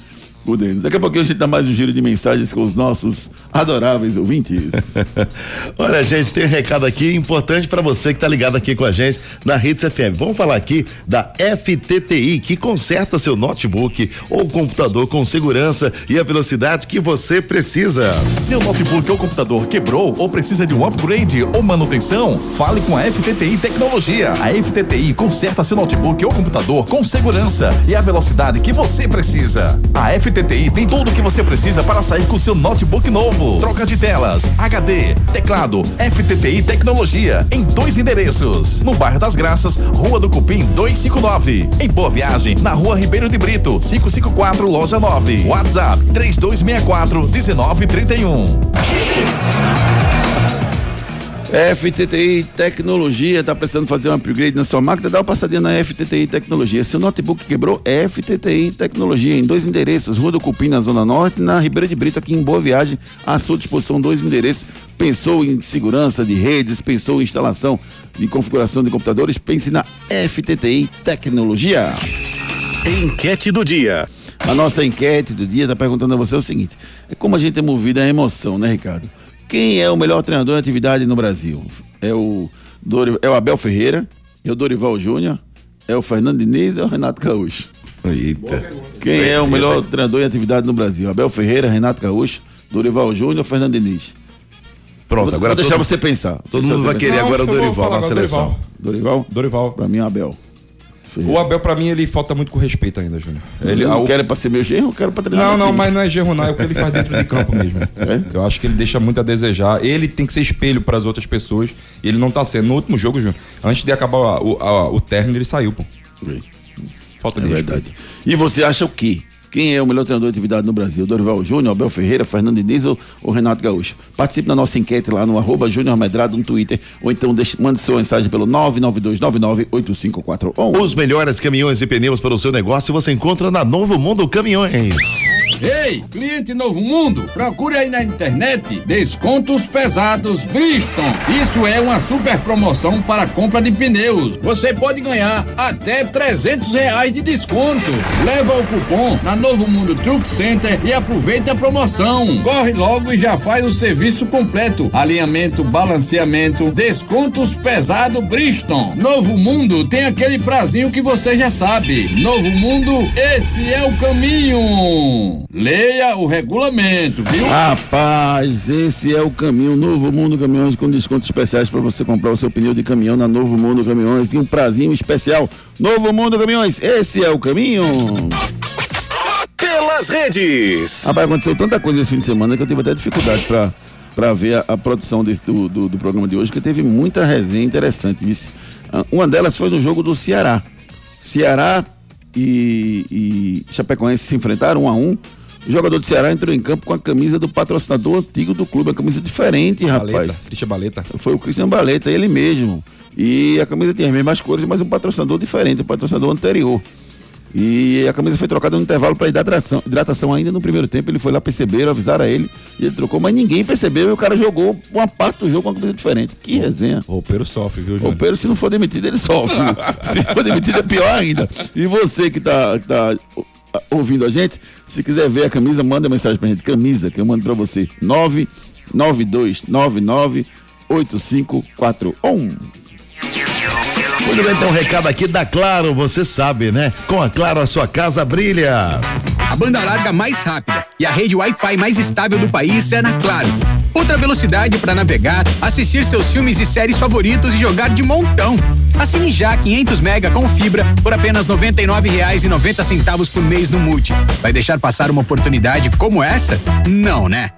C: O Denis. Daqui a pouquinho a gente dá mais um giro de mensagens com os nossos adoráveis ouvintes.
F: Olha, gente, tem um recado aqui importante para você que tá ligado aqui com a gente na Hits FM. Vamos falar aqui da FTTI, que conserta seu notebook ou computador com segurança e a velocidade que você precisa.
A: Seu notebook ou computador quebrou ou precisa de um upgrade ou manutenção? Fale com a FTTI Tecnologia. A FTTI conserta seu notebook ou computador com segurança e a velocidade que você precisa. A FTTI tem tudo o que você precisa para sair com seu notebook novo. Troca de telas, HD, teclado, FTTI Tecnologia em dois endereços. No bairro das Graças, Rua do Cupim 259. Em Boa Viagem, na Rua Ribeiro de Brito, 554, loja 9. WhatsApp 3264 1931.
C: FTTI Tecnologia, tá precisando fazer um upgrade na sua máquina? Dá uma passadinha na FTTI Tecnologia. Seu notebook quebrou, FTTI Tecnologia, em dois endereços, Rua do Cupim, na Zona Norte, na Ribeira de Brito, aqui em Boa Viagem, à sua disposição, dois endereços. Pensou em segurança de redes, pensou em instalação de configuração de computadores, pense na FTTI Tecnologia.
B: Enquete do dia.
C: A nossa enquete do dia está perguntando a você o seguinte: é como a gente é movido à emoção, né, Ricardo? Quem é o melhor treinador em atividade no Brasil? É o, é o Abel Ferreira? É o Dorival Júnior? É o Fernando Diniz? É o Renato Gaúcho?
F: Eita.
C: Quem é o melhor treinador em atividade no Brasil? Abel Ferreira, Renato Gaúcho, Dorival Júnior ou Fernando Diniz?
F: Pronto,
C: Vou-
F: agora
C: vou deixar
F: todo,
C: você pensar.
F: todo mundo vai
C: pensar.
F: querer
E: Não,
F: agora o Dorival na seleção.
C: Dorival?
E: Dorival.
C: Pra mim, é o Abel. Ferreira.
E: O Abel, pra mim, ele falta muito com respeito ainda, Júnior. Ele,
C: eu não
E: o-
C: quero pra ser meu genro, eu quero pra treinar
E: Não, não,
C: time.
E: mas não é gerro, não. É o que ele faz dentro de campo mesmo.
C: É?
E: Eu acho que ele deixa muito a desejar. Ele tem que ser espelho para as outras pessoas. E ele não tá sendo. No último jogo, Júnior, antes de acabar o, a- o término, ele saiu, pô. Falta
C: É
E: de
C: verdade. E você acha o quê? Quem é o melhor treinador de atividade no Brasil? Dorival Júnior, Abel Ferreira, Fernando Diniz ou, ou Renato Gaúcho? Participe da nossa enquete lá no arroba Júnior Medrado no Twitter ou então deixe, mande sua mensagem pelo 992998541.
F: Os melhores caminhões e pneus para o seu negócio você encontra na Novo Mundo Caminhões.
I: Ei, cliente Novo Mundo, procure aí na internet descontos pesados Bridgestone. Isso é uma super promoção para compra de pneus. Você pode ganhar até 300 reais de desconto. Leva o cupom na Novo Mundo Truck Center e aproveita a promoção. Corre logo e já faz o serviço completo. Alinhamento, balanceamento, descontos pesado Bridgestone. Novo Mundo tem aquele prazinho que você já sabe. Novo Mundo, esse é o caminho. Leia o regulamento, viu?
C: Rapaz, esse é o caminho. Novo Mundo Caminhões com descontos especiais para você comprar o seu pneu de caminhão na Novo Mundo Caminhões e um prazinho especial. Novo Mundo Caminhões, esse é o caminho.
A: Pelas redes.
C: Rapaz, aconteceu tanta coisa esse fim de semana que eu tive até dificuldade para para ver a, a produção desse- do, do, do programa de hoje, que teve muita resenha interessante. Ah, Uma delas foi no jogo do Ceará. Ceará e, e Chapecoense se enfrentaram um a um. O jogador do Ceará entrou em campo com a camisa do patrocinador antigo do clube, uma camisa diferente,
E: Baleta,
C: rapaz.
E: Christian Baleta.
C: Foi o Cristian Baleta, ele mesmo. E a camisa tinha as mesmas cores, mas um patrocinador diferente, o patrocinador anterior. E a camisa foi trocada no intervalo para hidratação, hidratação ainda no primeiro tempo. Ele foi lá, perceberam, avisaram a ele e ele trocou, mas ninguém percebeu e o cara jogou uma parte do jogo com uma camisa diferente. Que resenha.
E: O roupeiro sofre, viu,
C: O
E: Júnior?
C: roupeiro, se não for demitido, ele sofre. se for demitido, é pior ainda. E você que tá, que tá ouvindo a gente, se quiser ver a camisa, manda mensagem pra gente. Camisa, que eu mando pra você. 99299 8541.
F: Muito bem, tem um recado aqui da Claro, você sabe, né? Com a Claro, a sua casa brilha.
J: A banda larga mais rápida e a rede Wi-Fi mais estável do país é na Claro. Ultra velocidade para navegar, assistir seus filmes e séries favoritos e jogar de montão. Assine já 500 mega com fibra por apenas R$ 99,90 por mês no Multi. Vai deixar passar uma oportunidade como essa? Não, né?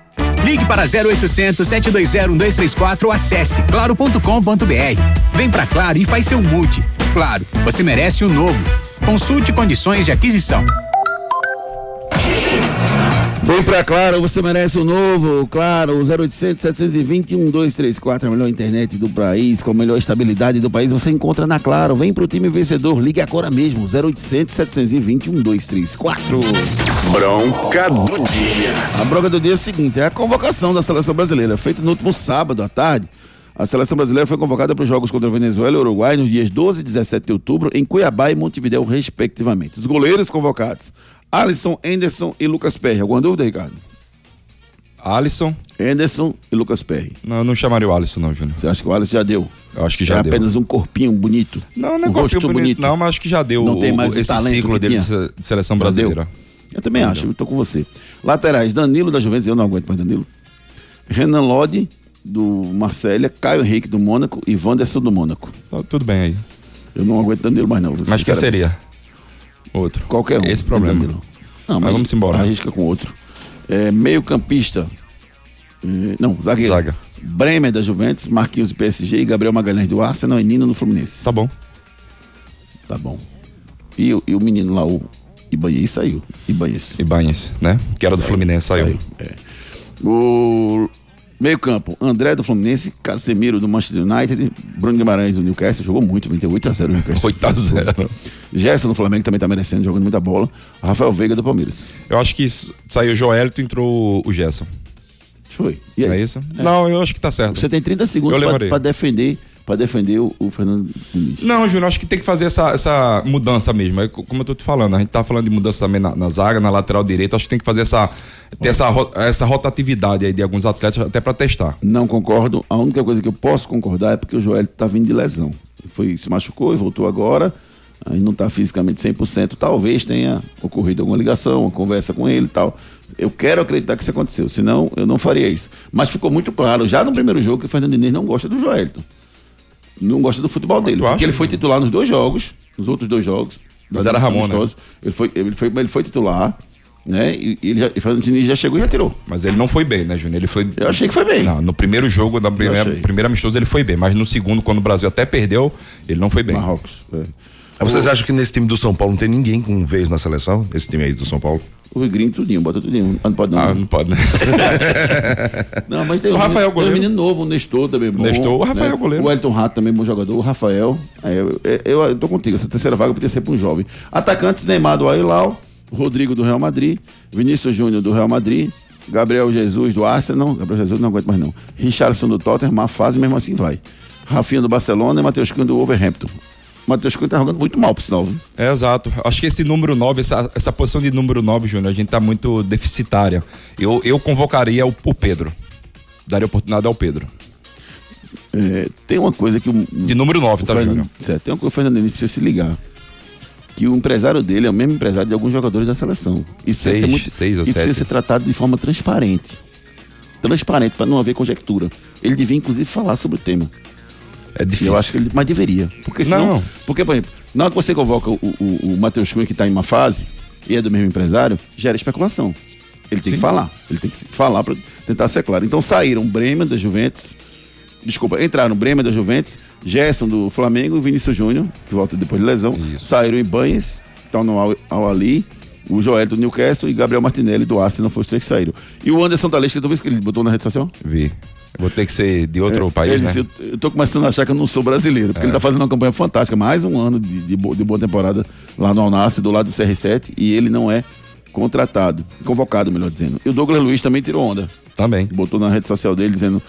J: Ligue para 0800 720 1234 ou acesse claro.com.br. Vem pra Claro e faz seu multi. Claro, você merece o novo. Consulte condições de aquisição.
C: Vem pra Claro, você merece o novo. Claro, 0800 720 1234, a melhor internet do país, com a melhor estabilidade do país, você encontra na Claro. Vem pro time vencedor, ligue agora mesmo, 0800 720 1234.
A: Bronca do dia.
C: A bronca do dia é o seguinte: é a convocação da seleção brasileira, feita no último sábado à tarde. A seleção brasileira foi convocada para os jogos contra a Venezuela e Uruguai nos dias 12 e 17 de outubro, em Cuiabá e Montevideo, respectivamente. Os goleiros convocados: Alisson, Anderson e Lucas Perry. Alguma dúvida, Ricardo?
E: Alisson.
C: Anderson e Lucas Perry.
E: Não, eu não chamaria o Alisson, não, Júnior.
C: Você acha que o Alisson já deu?
E: Eu acho que já
C: é
E: deu.
C: apenas um corpinho bonito.
E: Não, não é
C: um
E: corpinho
C: rosto
E: bonito, não, mas acho que já deu
C: Não
E: o-
C: tem mais
E: esse ciclo dele de seleção
C: Já deu.
E: brasileira.
C: Eu também acho, tô com você. Laterais, Danilo da Juventus, eu não aguento mais Danilo. Renan Lodi, do Marcélia, Caio Henrique do Mônaco e Wanderson do Mônaco.
E: Tá, tudo bem aí.
C: Eu não aguento Danilo mais não.
E: Mas quem seria? Outro.
C: Qualquer um.
E: Esse problema.
C: Danilo. Não,
E: Mas vamos embora.
C: Arrisca com outro. É, meio campista. é, não, zagueiro.
E: Zaga.
C: Bremer da Juventus, Marquinhos do PSG e Gabriel Magalhães do Arsenal e Nino no Fluminense.
E: Tá bom.
C: Tá bom. E, o- e o menino lá, o Ibanez, saiu. Ibanez.
E: Ibanez, né? Que era do Fluminense, saiu.
C: É. O meio campo, André do Fluminense, Casemiro do Manchester United, Bruno Guimarães do Newcastle, jogou muito, 28 a 0 o Newcastle.
E: 8 a 0
C: Gerson do Flamengo também tá merecendo, jogando muita bola. Rafael Veiga do Palmeiras.
E: Eu acho que saiu o Joelito e entrou o Gerson.
C: Foi. E aí?
E: é isso? Não, eu acho que tá certo.
C: Você tem 30 segundos pra defender, pra defender o, o Fernando Diniz.
E: Não, Júnior, acho que tem que fazer essa, essa mudança mesmo. É co- como eu tô te falando, a gente tá falando de mudança também na, na zaga, na lateral direita. Acho que tem que fazer essa, ter essa, essa rotatividade aí de alguns atletas até pra testar.
C: Não concordo. A única coisa que eu posso concordar é porque o Joel tá vindo de lesão. Foi, se machucou e voltou agora. Aí não tá fisicamente 100%. Talvez tenha ocorrido alguma ligação, uma conversa com ele e tal. Eu quero acreditar que isso aconteceu. Senão, eu não faria isso. Mas ficou muito claro, já no primeiro jogo, que o Fernando Diniz não gosta do Joelton. Não gosta do futebol dele. Porque ele foi titular nos dois jogos, nos outros dois jogos.
E: Mas era Ramon, né?
C: Ele foi, ele foi, ele foi titular, né? E, e ele já, e Fernando Diniz já chegou e já tirou.
E: Mas ele não foi bem, né, Júnior? Ele foi.
C: Eu achei que foi bem.
E: Não, no primeiro jogo, da primeira,
C: achei.
E: primeiro amistoso, ele foi bem. Mas no segundo, quando o Brasil até perdeu, ele não foi bem.
C: Marrocos. é.
F: Vocês acham que nesse time do São Paulo não tem ninguém com vez na seleção? Esse time aí do São Paulo?
C: O Gringo tudinho, bota tudinho. Ah, Não pode não.
E: Ah, não pode, né?
C: Não, mas tem
E: O
C: um
E: Rafael
C: menino,
E: goleiro.
C: tem um menino novo, o Nestor também bom.
E: Nestor, o Rafael goleiro.
C: O Elton Rato também bom jogador, o Rafael. É, eu, eu, eu tô contigo, essa terceira vaga podia ser para um jovem. Atacantes, Neymar do Ailau, Rodrigo do Real Madrid, Vinícius Júnior do Real Madrid, Gabriel Jesus do Arsenal, Gabriel Jesus não aguento mais não. Richardson do Tottenham, má fase, mesmo assim vai. Rafinha do Barcelona e Matheus Cunha do Wolverhampton. Matheus Cunha tá jogando muito mal, por sinal. viu?
E: É, exato. Acho que esse número 9, essa, essa posição de número 9, Júnior, a gente tá muito deficitária. Eu, eu convocaria o, o Pedro. Daria oportunidade ao Pedro.
C: É, tem uma coisa que o,
E: De número 9,
C: o
E: tá, Júnior?
C: certo, tem uma coisa que o Fernando Diniz precisa se ligar. que o empresário dele é o mesmo empresário de alguns jogadores da seleção. Isso
E: Seis,
C: ser
E: seis ou
C: isso precisa
E: sete.
C: ser tratado de forma transparente. Transparente, para não haver conjectura. Ele devia, inclusive, falar sobre o tema.
E: É difícil.
C: eu acho que ele. Mas deveria. Porque senão.
E: Não.
C: Porque, por exemplo, na hora que você convoca o, o, o Matheus Cunha, que está em uma fase, e é do mesmo empresário, gera especulação. Ele tem que falar. Ele tem que falar para tentar ser claro. Então saíram Bremen da Juventus. Desculpa, entraram Bremen da Juventus, Gerson do Flamengo e Vinícius Júnior, que volta depois de lesão. Saíram Ibanhes, que estão no Al, Al Ali, o Joel do Newcastle e Gabriel Martinelli do Arsenal foram os três que saíram. E o Anderson Talisca, tu viu que ele botou na rede social?
E: Vi. Vou ter que ser de outro país,
C: ele
E: né?
C: disse, eu, tô começando a achar que eu não sou brasileiro, porque ele tá fazendo uma campanha fantástica, mais um ano de, de, bo- de boa temporada lá no Alnassi, do lado do CR7, e ele não é contratado, convocado, melhor dizendo. E o Douglas Luiz também tirou onda.
E: Também.
C: Botou na rede social dele dizendo.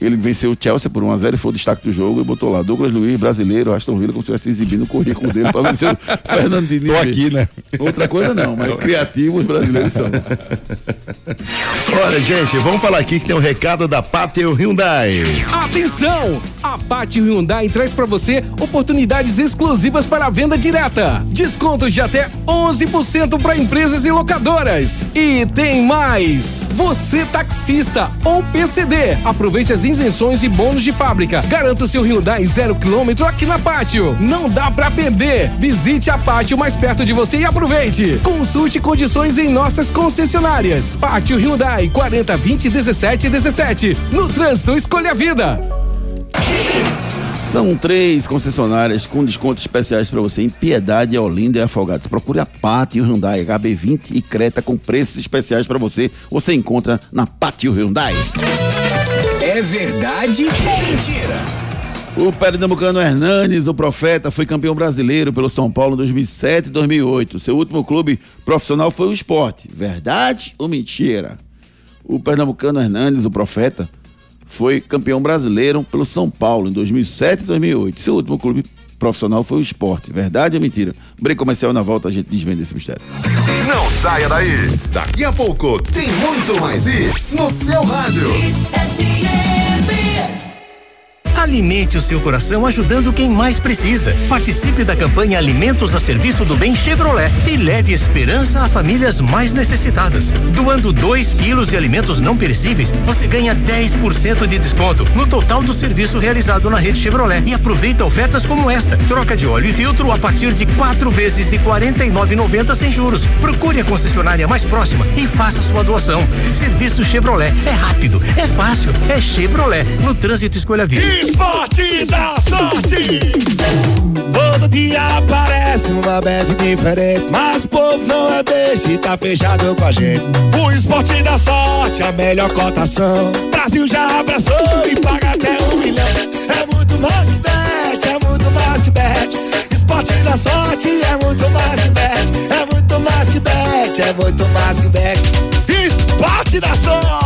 C: Ele venceu o Chelsea por 1x0 e foi o destaque do jogo e botou lá. Douglas Luiz, brasileiro, Aston Villa, como se estivesse exibindo o currículo dele para vencer o Fernando Diniz.
E: Tô aqui, né?
C: Outra coisa não, mas criativos brasileiros são.
F: Olha, gente, vamos falar aqui que tem um recado da Pátio Hyundai.
K: Atenção! A Pátio Hyundai traz para você oportunidades exclusivas para a venda direta. Descontos de até 11% para empresas e locadoras. E tem mais! Você taxista ou PCD, aproveite as isenções e bônus de fábrica. Garanta o seu Hyundai zero quilômetro aqui na Pátio. Não dá para perder. Visite a Pátio mais perto de você e aproveite. Consulte condições em nossas concessionárias. Pátio Hyundai 40 20 17 17. No trânsito, escolha a vida.
C: São três concessionárias com descontos especiais para você em Piedade, Olinda e Afogados. Procure a Pátio Hyundai HB20 e Creta com preços especiais para você. Você encontra na Pátio Hyundai.
J: É verdade ou mentira?
C: O pernambucano Hernanes, o profeta, foi campeão brasileiro pelo São Paulo em 2007 e 2008. Seu último clube profissional foi o esporte. Verdade ou mentira? O pernambucano Hernanes, o profeta, foi campeão brasileiro pelo São Paulo em 2007 e 2008. Seu último clube profissional foi o esporte. Verdade ou mentira? Break comercial na volta a gente desvenda esse mistério.
A: Não saia daí. Daqui a pouco tem muito mais isso no seu rádio.
L: Alimente o seu coração ajudando quem mais precisa. Participe da campanha Alimentos a Serviço do Bem Chevrolet e leve esperança a famílias mais necessitadas. Doando 2 quilos de alimentos não perecíveis, você ganha 10% de desconto no total do serviço realizado na rede Chevrolet. E aproveita ofertas como esta: troca de óleo e filtro a partir de quatro vezes de R$ 49,90 sem juros. Procure a concessionária mais próxima e faça sua doação. Serviço Chevrolet é rápido, é fácil, é Chevrolet. No trânsito escolha vida.
M: Esporte da sorte. Todo dia aparece uma bet diferente, mas o povo não é beijo e tá fechado com a gente. O esporte da sorte, a melhor cotação. Brasil já abraçou e paga até um milhão. É muito mais bet, é muito mais bet. Esporte da sorte é muito mais bet, é muito mais bet, é muito mais bet. Esporte da sorte.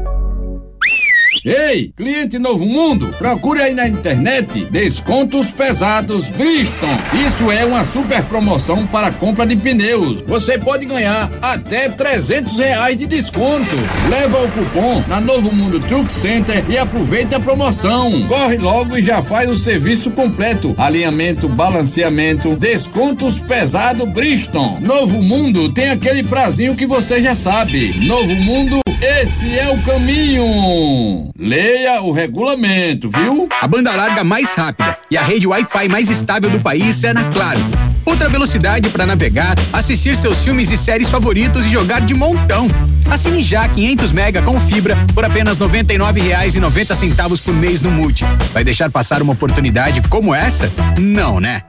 I: Ei, cliente Novo Mundo, procure aí na internet descontos pesados Bridgestone. Isso é uma super promoção para compra de pneus. Você pode ganhar até 300 reais de desconto. Leva o cupom na Novo Mundo Truck Center e aproveite a promoção. Corre logo e já faz o serviço completo: alinhamento, balanceamento, descontos pesado Bridgestone. Novo Mundo tem aquele prazinho que você já sabe. Novo Mundo, esse é o caminho. Leia o regulamento, viu?
J: A banda larga mais rápida e a rede Wi-Fi mais estável do país é na Claro. Outra velocidade para navegar, assistir seus filmes e séries favoritos e jogar de montão. Assine já 500 mega com fibra por apenas R$ 99,90 por mês no Multi. Vai deixar passar uma oportunidade como essa? Não, né?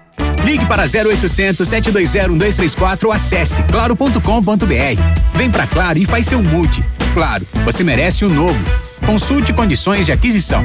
J: Ligue para 0800 720 1234 ou acesse claro.com.br. Vem pra Claro e faz seu multi. Claro, você merece o um novo. Consulte condições de aquisição.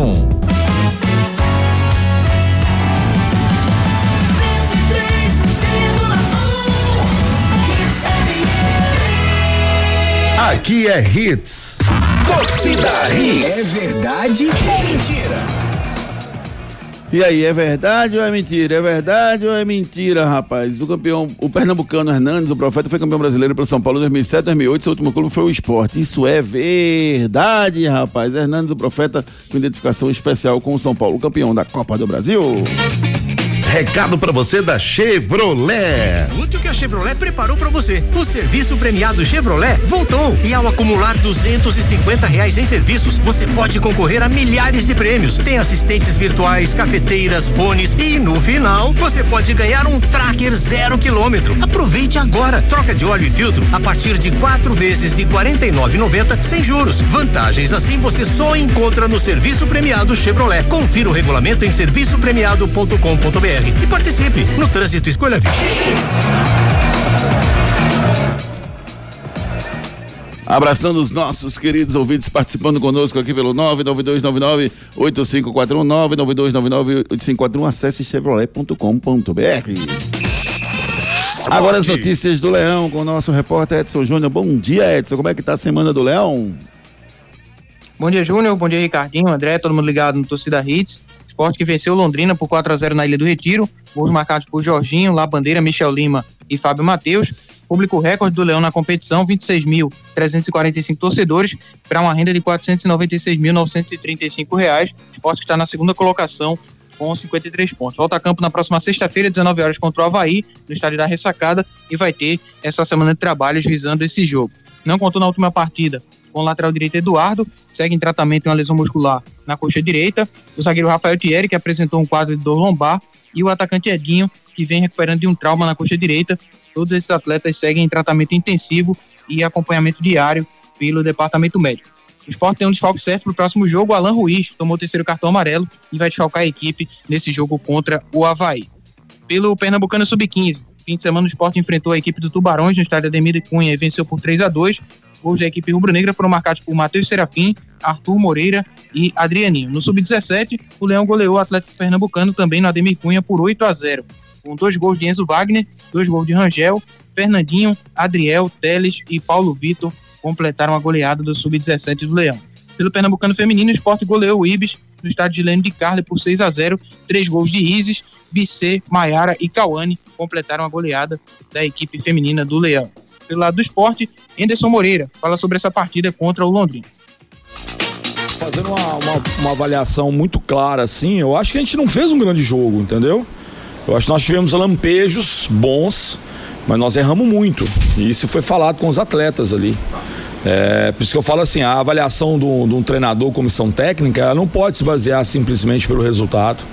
F: Aqui é Hits.
A: Torcida Hits.
J: É verdade ou mentira?
C: E aí, é verdade ou é mentira? É verdade ou é mentira, rapaz? O campeão, o pernambucano Hernandes, o profeta, foi campeão brasileiro pelo São Paulo em 2007, 2008. Seu último clube foi o esporte. Isso é verdade, rapaz. Hernandes, o profeta, com identificação especial com o São Paulo, campeão da Copa do Brasil.
F: Recado para você da Chevrolet.
L: Escute o que a Chevrolet preparou para você. O serviço premiado Chevrolet voltou e ao acumular 250 reais em serviços, você pode concorrer a milhares de prêmios. Tem assistentes virtuais, cafeteiras, fones e no final você pode ganhar um tracker zero quilômetro. Aproveite agora. Troca de óleo e filtro a partir de quatro vezes de 49,90 sem juros. Vantagens assim você só encontra no serviço premiado Chevrolet. Confira o regulamento em serviçopremiado.com.br e participe. No trânsito escolha vida.
C: Abraçando os nossos queridos ouvintes participando conosco aqui pelo 99299-8541, 99299-8541, acesse chevrolet.com.br. Agora as notícias do Leão com o nosso repórter Edson Júnior. Bom dia, Edson. Como é que tá a semana do Leão?
N: Bom dia, Júnior. Bom dia, Ricardinho, André, todo mundo ligado no Torcida Hits. Esporte que venceu Londrina por 4 a 0 na Ilha do Retiro. Gols marcados por Jorginho, La Bandeira, Michel Lima e Fábio Matheus. Público recorde do Leão na competição, 26.345 torcedores, para uma renda de 496.935 reais. Esporte que está na segunda colocação com 53 pontos. Volta a campo na próxima sexta-feira, 19 horas, contra o Havaí, no estádio da Ressacada, e vai ter essa semana de trabalhos visando esse jogo. Não contou na última partida com o lateral direito Eduardo, segue em tratamento em uma lesão muscular na coxa direita, o zagueiro Rafael Thierry, que apresentou um quadro de dor lombar, e o atacante Edinho, que vem recuperando de um trauma na coxa direita. Todos esses atletas seguem em tratamento intensivo e acompanhamento diário pelo departamento médico. O esporte tem um desfalque certo para o próximo jogo. Alan Ruiz tomou o terceiro cartão amarelo e vai desfalcar a equipe nesse jogo contra o Havaí. Pelo Pernambucano Sub-15, fim de semana o esporte enfrentou a equipe do Tubarões no estádio Ademir de Cunha e venceu por 3 a 2 Gols da equipe rubro-negra foram marcados por Matheus Serafim, Arthur Moreira e Adrianinho. No Sub-17, o Leão goleou o Atlético Pernambucano também no Ademir Cunha por 8 a 0 com dois gols de Enzo Wagner, dois gols de Rangel, Fernandinho, Adriel, Teles e Paulo Vitor completaram a goleada do Sub-17 do Leão. Pelo Pernambucano Feminino, o esporte goleou o Ibis no estádio de Lênin de Carle por 6 a 0 Três gols de Isis, Bicê, Maiara e Cauane completaram a goleada da equipe feminina do Leão. Pelo lado do esporte, Anderson Moreira fala sobre essa partida contra o Londrina.
O: Fazendo uma, uma, uma avaliação muito clara, assim, eu acho que a gente não fez um grande jogo, entendeu? Eu acho que nós tivemos lampejos bons, mas nós erramos muito. E isso foi falado com os atletas ali. É, por isso que eu falo assim, a avaliação de um treinador, comissão técnica, ela não pode se basear simplesmente pelo resultado.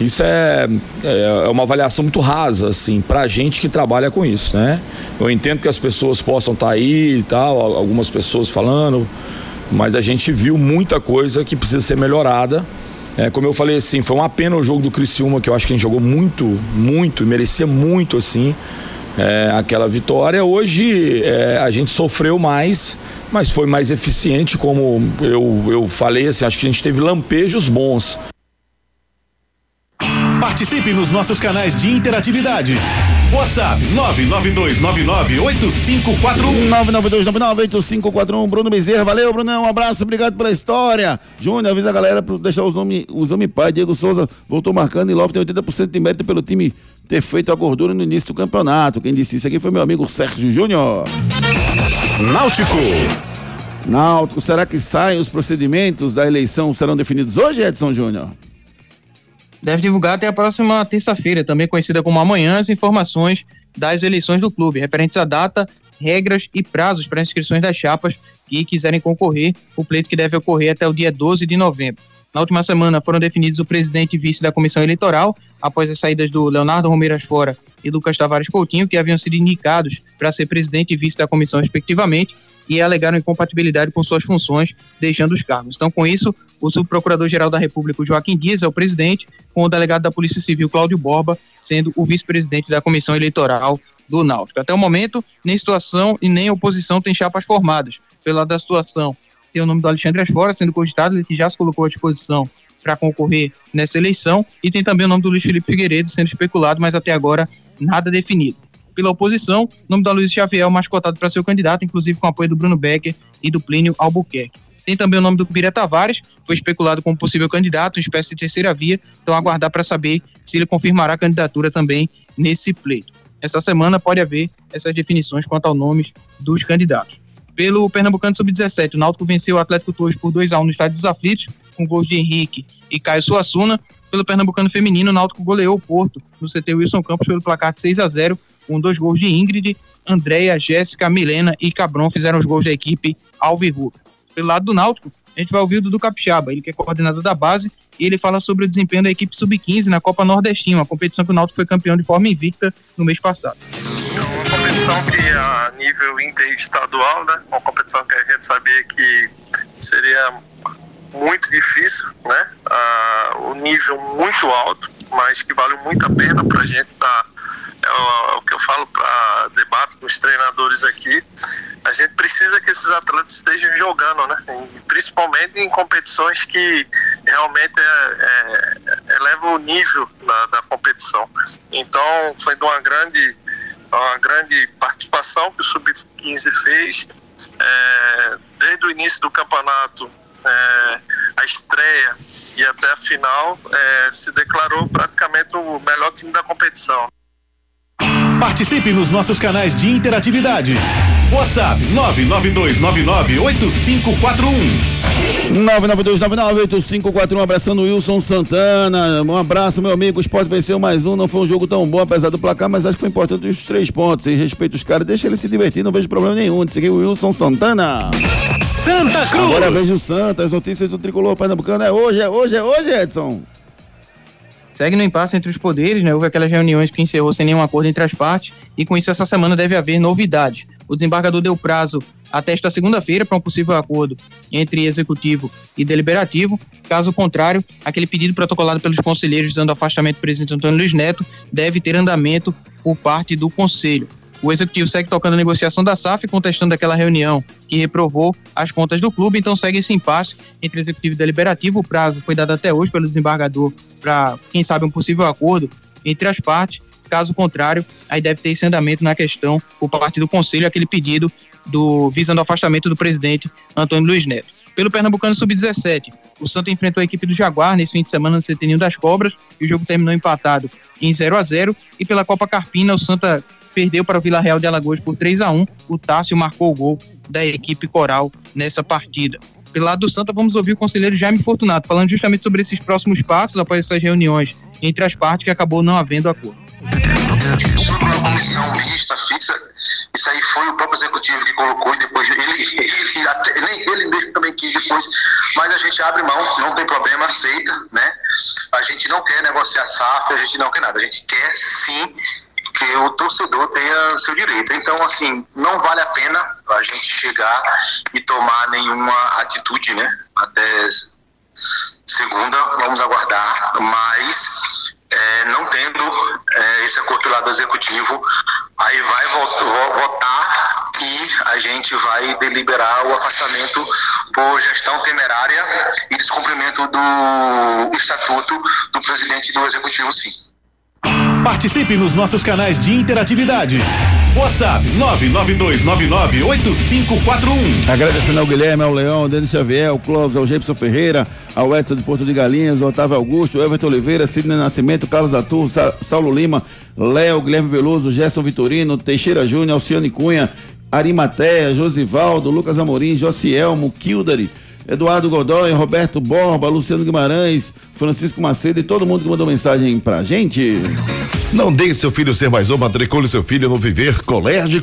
O: Isso é, é, é uma avaliação muito rasa, assim, pra gente que trabalha com isso, né? Eu entendo que as pessoas possam estar tá aí e tal, algumas pessoas falando, mas a gente viu muita coisa que precisa ser melhorada. É, como eu falei assim, foi uma pena o jogo do Criciúma, que eu acho que a gente jogou muito, muito, merecia muito assim, é, aquela vitória. Hoje é, a gente sofreu mais, mas foi mais eficiente, como eu, eu falei, assim, acho que a gente teve lampejos bons.
B: Participe nos nossos canais de interatividade. WhatsApp 992998541.
C: 992998541. Bruno Bezerra, valeu, Brunão. Um abraço, obrigado pela história. Júnior, avisa a galera para deixar os homens os homem pai. Diego Souza voltou marcando e Love tem 80% de mérito pelo time ter feito a gordura no início do campeonato. Quem disse isso aqui foi meu amigo Sérgio Júnior.
B: Náutico.
C: Náutico, será que saem os procedimentos da eleição serão definidos hoje, Edson Júnior?
N: Deve divulgar até a próxima terça-feira, também conhecida como amanhã, as informações das eleições do clube, referentes à data, regras e prazos para inscrições das chapas que quiserem concorrer, o pleito que deve ocorrer até o dia 12 de novembro. Na última semana foram definidos o presidente e vice da comissão eleitoral, após as saídas do Leonardo Romeiras Fora e Lucas Tavares Coutinho, que haviam sido indicados para ser presidente e vice da comissão, respectivamente, e alegaram incompatibilidade com suas funções, deixando os cargos. Então, com isso, o subprocurador-geral da República, Joaquim Dias, é o presidente, com o delegado da Polícia Civil, Cláudio Borba, sendo o vice-presidente da Comissão Eleitoral do Náutico. Até o momento, nem situação e nem oposição têm chapas formadas. Pelo lado da situação, tem o nome do Alexandre Asfora sendo cogitado, ele que já se colocou à disposição para concorrer nessa eleição, e tem também o nome do Luiz Felipe Figueiredo sendo especulado, mas até agora nada definido pela oposição. O nome da Luiz Xavier é o mais cotado para ser o candidato, inclusive com apoio do Bruno Becker e do Plínio Albuquerque. Tem também o nome do Pira Tavares, foi especulado como possível candidato, uma espécie de terceira via, então aguardar para saber se ele confirmará a candidatura também nesse pleito. Essa semana pode haver essas definições quanto ao nome dos candidatos. Pelo Pernambucano Sub-17, o Náutico venceu o Atlético Torres por 2 a 1 no Estádio dos Aflitos, com gols de Henrique e Caio Suassuna. Pelo Pernambucano Feminino, o Náutico goleou o Porto no CT Wilson Campos pelo placar de 6 a 0 com dois gols de Ingrid, Andréia, Jéssica, Milena e Cabron fizeram os gols da equipe Alvirrubra. Pelo lado do Náutico, a gente vai ouvir o Dudu Capixaba, ele que é coordenador da base, e ele fala sobre o desempenho da equipe Sub-15 na Copa Nordestina, uma competição que o Náutico foi campeão de forma invicta no mês passado.
P: Uma competição que é a nível interestadual, né? Uma competição que a gente sabia que seria muito difícil, né? Ah, o nível muito alto, mas que vale muito a pena para a gente estar tá é o que eu falo para debate com os treinadores aqui, a gente precisa que esses atletas estejam jogando, né? principalmente em competições que realmente é, é, eleva o nível da, da, competição. Então foi de uma grande, uma grande participação que o Sub-15 fez. É, desde o início do campeonato, é, a estreia e até a final, é, se declarou praticamente o melhor time da competição.
B: Participe nos nossos canais de interatividade. WhatsApp 992998541.
C: 992998541, abraçando Wilson Santana. Um abraço, meu amigo. O Sport venceu mais um. Não foi um jogo tão bom, apesar do placar, mas acho que foi importante os três pontos. E respeito os caras, deixa ele se divertir, não vejo problema nenhum. Disse aqui o Wilson Santana.
B: Santa Cruz.
C: Agora vejo o Santa, as notícias do tricolor pernambucano. É hoje, é hoje, é hoje, Edson.
N: Segue no impasse entre os poderes, né? Houve aquelas reuniões que encerrou sem nenhum acordo entre as partes, e com isso essa semana deve haver novidades. O desembargador deu prazo até esta segunda-feira para um possível acordo entre executivo e deliberativo. Caso contrário, aquele pedido protocolado pelos conselheiros dando afastamento do presidente Antônio Luiz Neto deve ter andamento por parte do conselho. O executivo segue tocando a negociação da SAF, contestando aquela reunião que reprovou as contas do clube, então segue esse impasse entre executivo e deliberativo. O prazo foi dado até hoje pelo desembargador para, quem sabe, um possível acordo entre as partes. Caso contrário, aí deve ter esse andamento na questão por parte do conselho, aquele pedido do visando o afastamento do presidente Antônio Luiz Neto. Pelo Pernambucano Sub-17, o Santa enfrentou a equipe do Jaguar nesse fim de semana no CT das Cobras e o jogo terminou empatado em 0 a 0 E pela Copa Carpina, o Santa perdeu para o Vila Real de Alagoas por 3 a 1 O Tássio marcou o gol da equipe coral nessa partida. Pelo lado do Santa, vamos ouvir o conselheiro Jaime Fortunato, falando justamente sobre esses próximos passos após essas reuniões entre as partes que acabou não havendo acordo.
Q: Sobre uma comissão mista fixa, isso aí foi o próprio executivo que colocou e depois ele, ele até, nem ele mesmo também quis depois, mas a gente abre mão, não tem problema, aceita, né? A gente não quer negociar SAF, a gente não quer nada, a gente quer sim que o torcedor tenha seu direito. Então, assim, não vale a pena a gente chegar e tomar nenhuma atitude, né? Até segunda, vamos aguardar, mas é, não tendo é, esse acordo pelo lado executivo, aí vai vo- vo- votar e a gente vai deliberar o afastamento por gestão temerária e descumprimento do estatuto do presidente do executivo, sim.
B: Participe nos nossos canais de interatividade. WhatsApp 992998541.
C: Agradecendo ao Guilherme, ao Leão, ao Denis Xavier, ao Clóvis, ao Gibson Ferreira, ao Edson de Porto de Galinhas, ao Otávio Augusto, ao Everton Oliveira, Sidney Nascimento, Carlos Atur, Sa Saulo Lima, Léo, Guilherme Veloso, Gerson Vitorino, Teixeira Júnior, Alciane Cunha, Arimateia, Josivaldo, Lucas Amorim, Josielmo, Kildare, Eduardo Godoy, Roberto Borba, Luciano Guimarães, Francisco Macedo e todo mundo que mandou mensagem pra gente.
F: Não deixe seu filho ser mais um, matricule seu filho no Viver Colégio.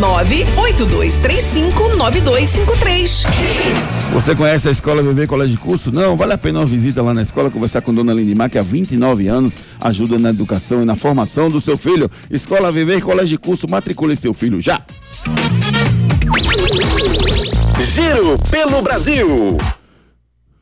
R: 982359253.
C: Você conhece a Escola Viver Colégio de Curso? Não, vale a pena uma visita lá na escola, conversar com Dona Lindimar, que há 29 anos ajuda na educação e na formação do seu filho. Escola Viver Colégio de Curso, matricule seu filho já.
S: Giro pelo Brasil.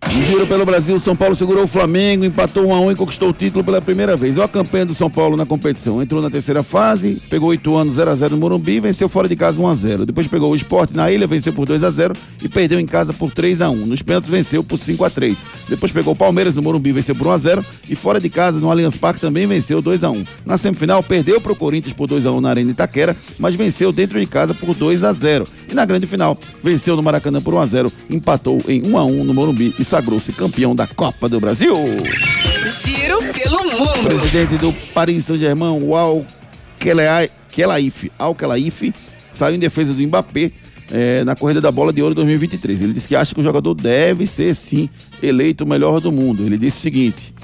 C: Em Giro pelo Brasil, São Paulo segurou o Flamengo, empatou 1 a 1 e conquistou o título pela primeira vez. Olha a campanha do São Paulo na competição. Entrou na terceira fase, pegou 8 anos 0 a 0 no Morumbi e venceu fora de casa 1 a 0. Depois pegou o Sport na ilha, venceu por 2 a 0 e perdeu em casa por 3 a 1. Nos pênaltis venceu por 5 a 3. Depois pegou o Palmeiras no Morumbi, venceu por 1 a 0 e fora de casa no Allianz Parque também venceu 2 a 1. Na semifinal perdeu para o Corinthians por 2 a 1 na Arena Itaquera, mas venceu dentro de casa por 2 a 0. E na grande final, venceu no Maracanã por 1 a 0, empatou em 1 a 1 no Morumbi e sagrou-se campeão da Copa do Brasil.
R: Giro pelo mundo.
C: Presidente do Paris Saint-Germain, o Al Kelaif, Al saiu em defesa do Mbappé eh, na corrida da bola de ouro 2023. Ele disse que acha que o jogador deve ser, sim, eleito o melhor do mundo. Ele disse o seguinte.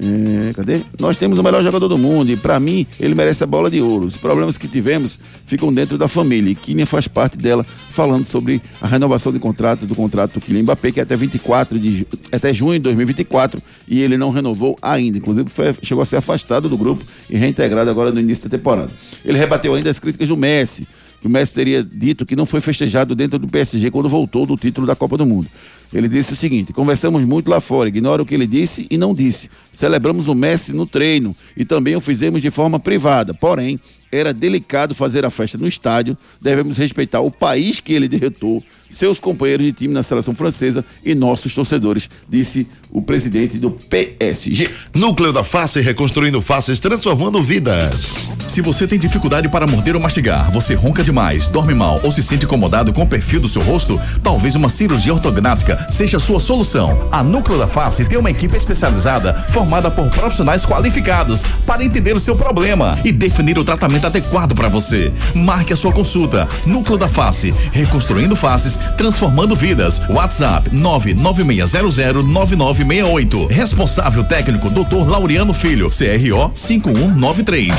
C: Eh, cadê? Nós temos o melhor jogador do mundo e, para mim, ele merece a bola de ouro. Os problemas que tivemos ficam dentro da família e Kylian faz parte dela, falando sobre a renovação de contrato do contrato do Kylian Mbappé, que é até 24 de até junho de 2024 e ele não renovou ainda. Inclusive, foi- chegou a ser afastado do grupo e reintegrado agora no início da temporada. Ele rebateu ainda as críticas do Messi, que o Messi teria dito que não foi festejado dentro do PSG quando voltou do título da Copa do Mundo. Ele disse o seguinte: conversamos muito lá fora, ignora o que ele disse e não disse. Celebramos o Messi no treino e também o fizemos de forma privada. Porém, era delicado fazer a festa no estádio. Devemos respeitar o país que ele derrotou, seus companheiros de time na seleção francesa e nossos torcedores, disse o presidente do PSG.
F: Núcleo da Face, reconstruindo faces, transformando vidas.
A: Se você tem dificuldade para morder ou mastigar, você ronca demais, dorme mal ou se sente incomodado com o perfil do seu rosto, talvez uma cirurgia ortognática seja a sua solução. A Núcleo da Face tem uma equipe especializada formada por profissionais qualificados para entender o seu problema e definir o tratamento adequado para você. Marque a sua consulta. Núcleo da Face, reconstruindo faces, transformando vidas. WhatsApp 996009968. Responsável técnico Dr. Laureano Filho, CRO 5193.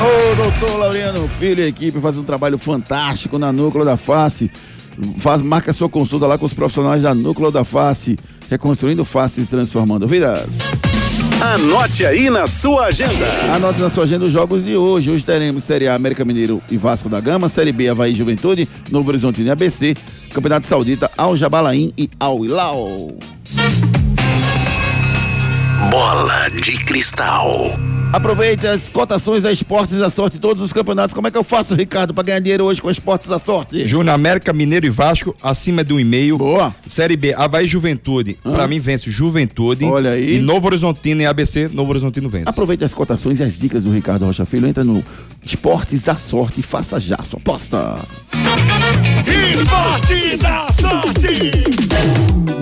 C: Ô, doutor Laureano Filho e equipe faz um trabalho fantástico na Núcleo da Face. Faz, marca sua consulta lá com os profissionais da Núcleo da Face, reconstruindo faces, transformando vidas.
S: Anote aí na sua agenda.
C: Anote na sua agenda os jogos de hoje. Hoje teremos Série A América Mineiro e Vasco da Gama, Série B Havaí Juventude, Novo Horizonte e ABC, Campeonato Saudita Al Jabalain e Al Hilal.
S: Bola de cristal.
C: Aproveite as cotações da Esportes da Sorte, todos os campeonatos. Como é que eu faço, Ricardo, para ganhar dinheiro hoje com Esportes da Sorte?
E: Júnior América, Mineiro e Vasco, acima de um e meio.
C: Boa.
E: Série B, Havaí e Juventude. Pra mim vence Juventude.
C: Olha aí.
E: E Novo Horizontino e ABC, Novo Horizontino vence.
C: Aproveite as cotações e as dicas do Ricardo Rocha Filho. Entra no Esportes da Sorte e faça já sua aposta.
M: Esporte da sorte.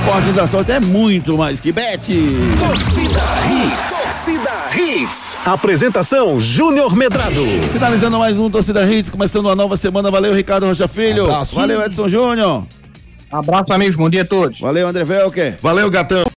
C: Esporte da sorte é muito mais que bet.
S: Torcida Hits. Torcida Hits. Apresentação Júnior Medrado.
C: Finalizando mais um Torcida Hits, começando uma nova semana. Valeu, Ricardo Rocha Filho.
N: Abraço.
C: Valeu, Edson Júnior.
N: Abraço, amigos. Bom dia a todos.
C: Valeu, André Velker.
F: Valeu, gatão.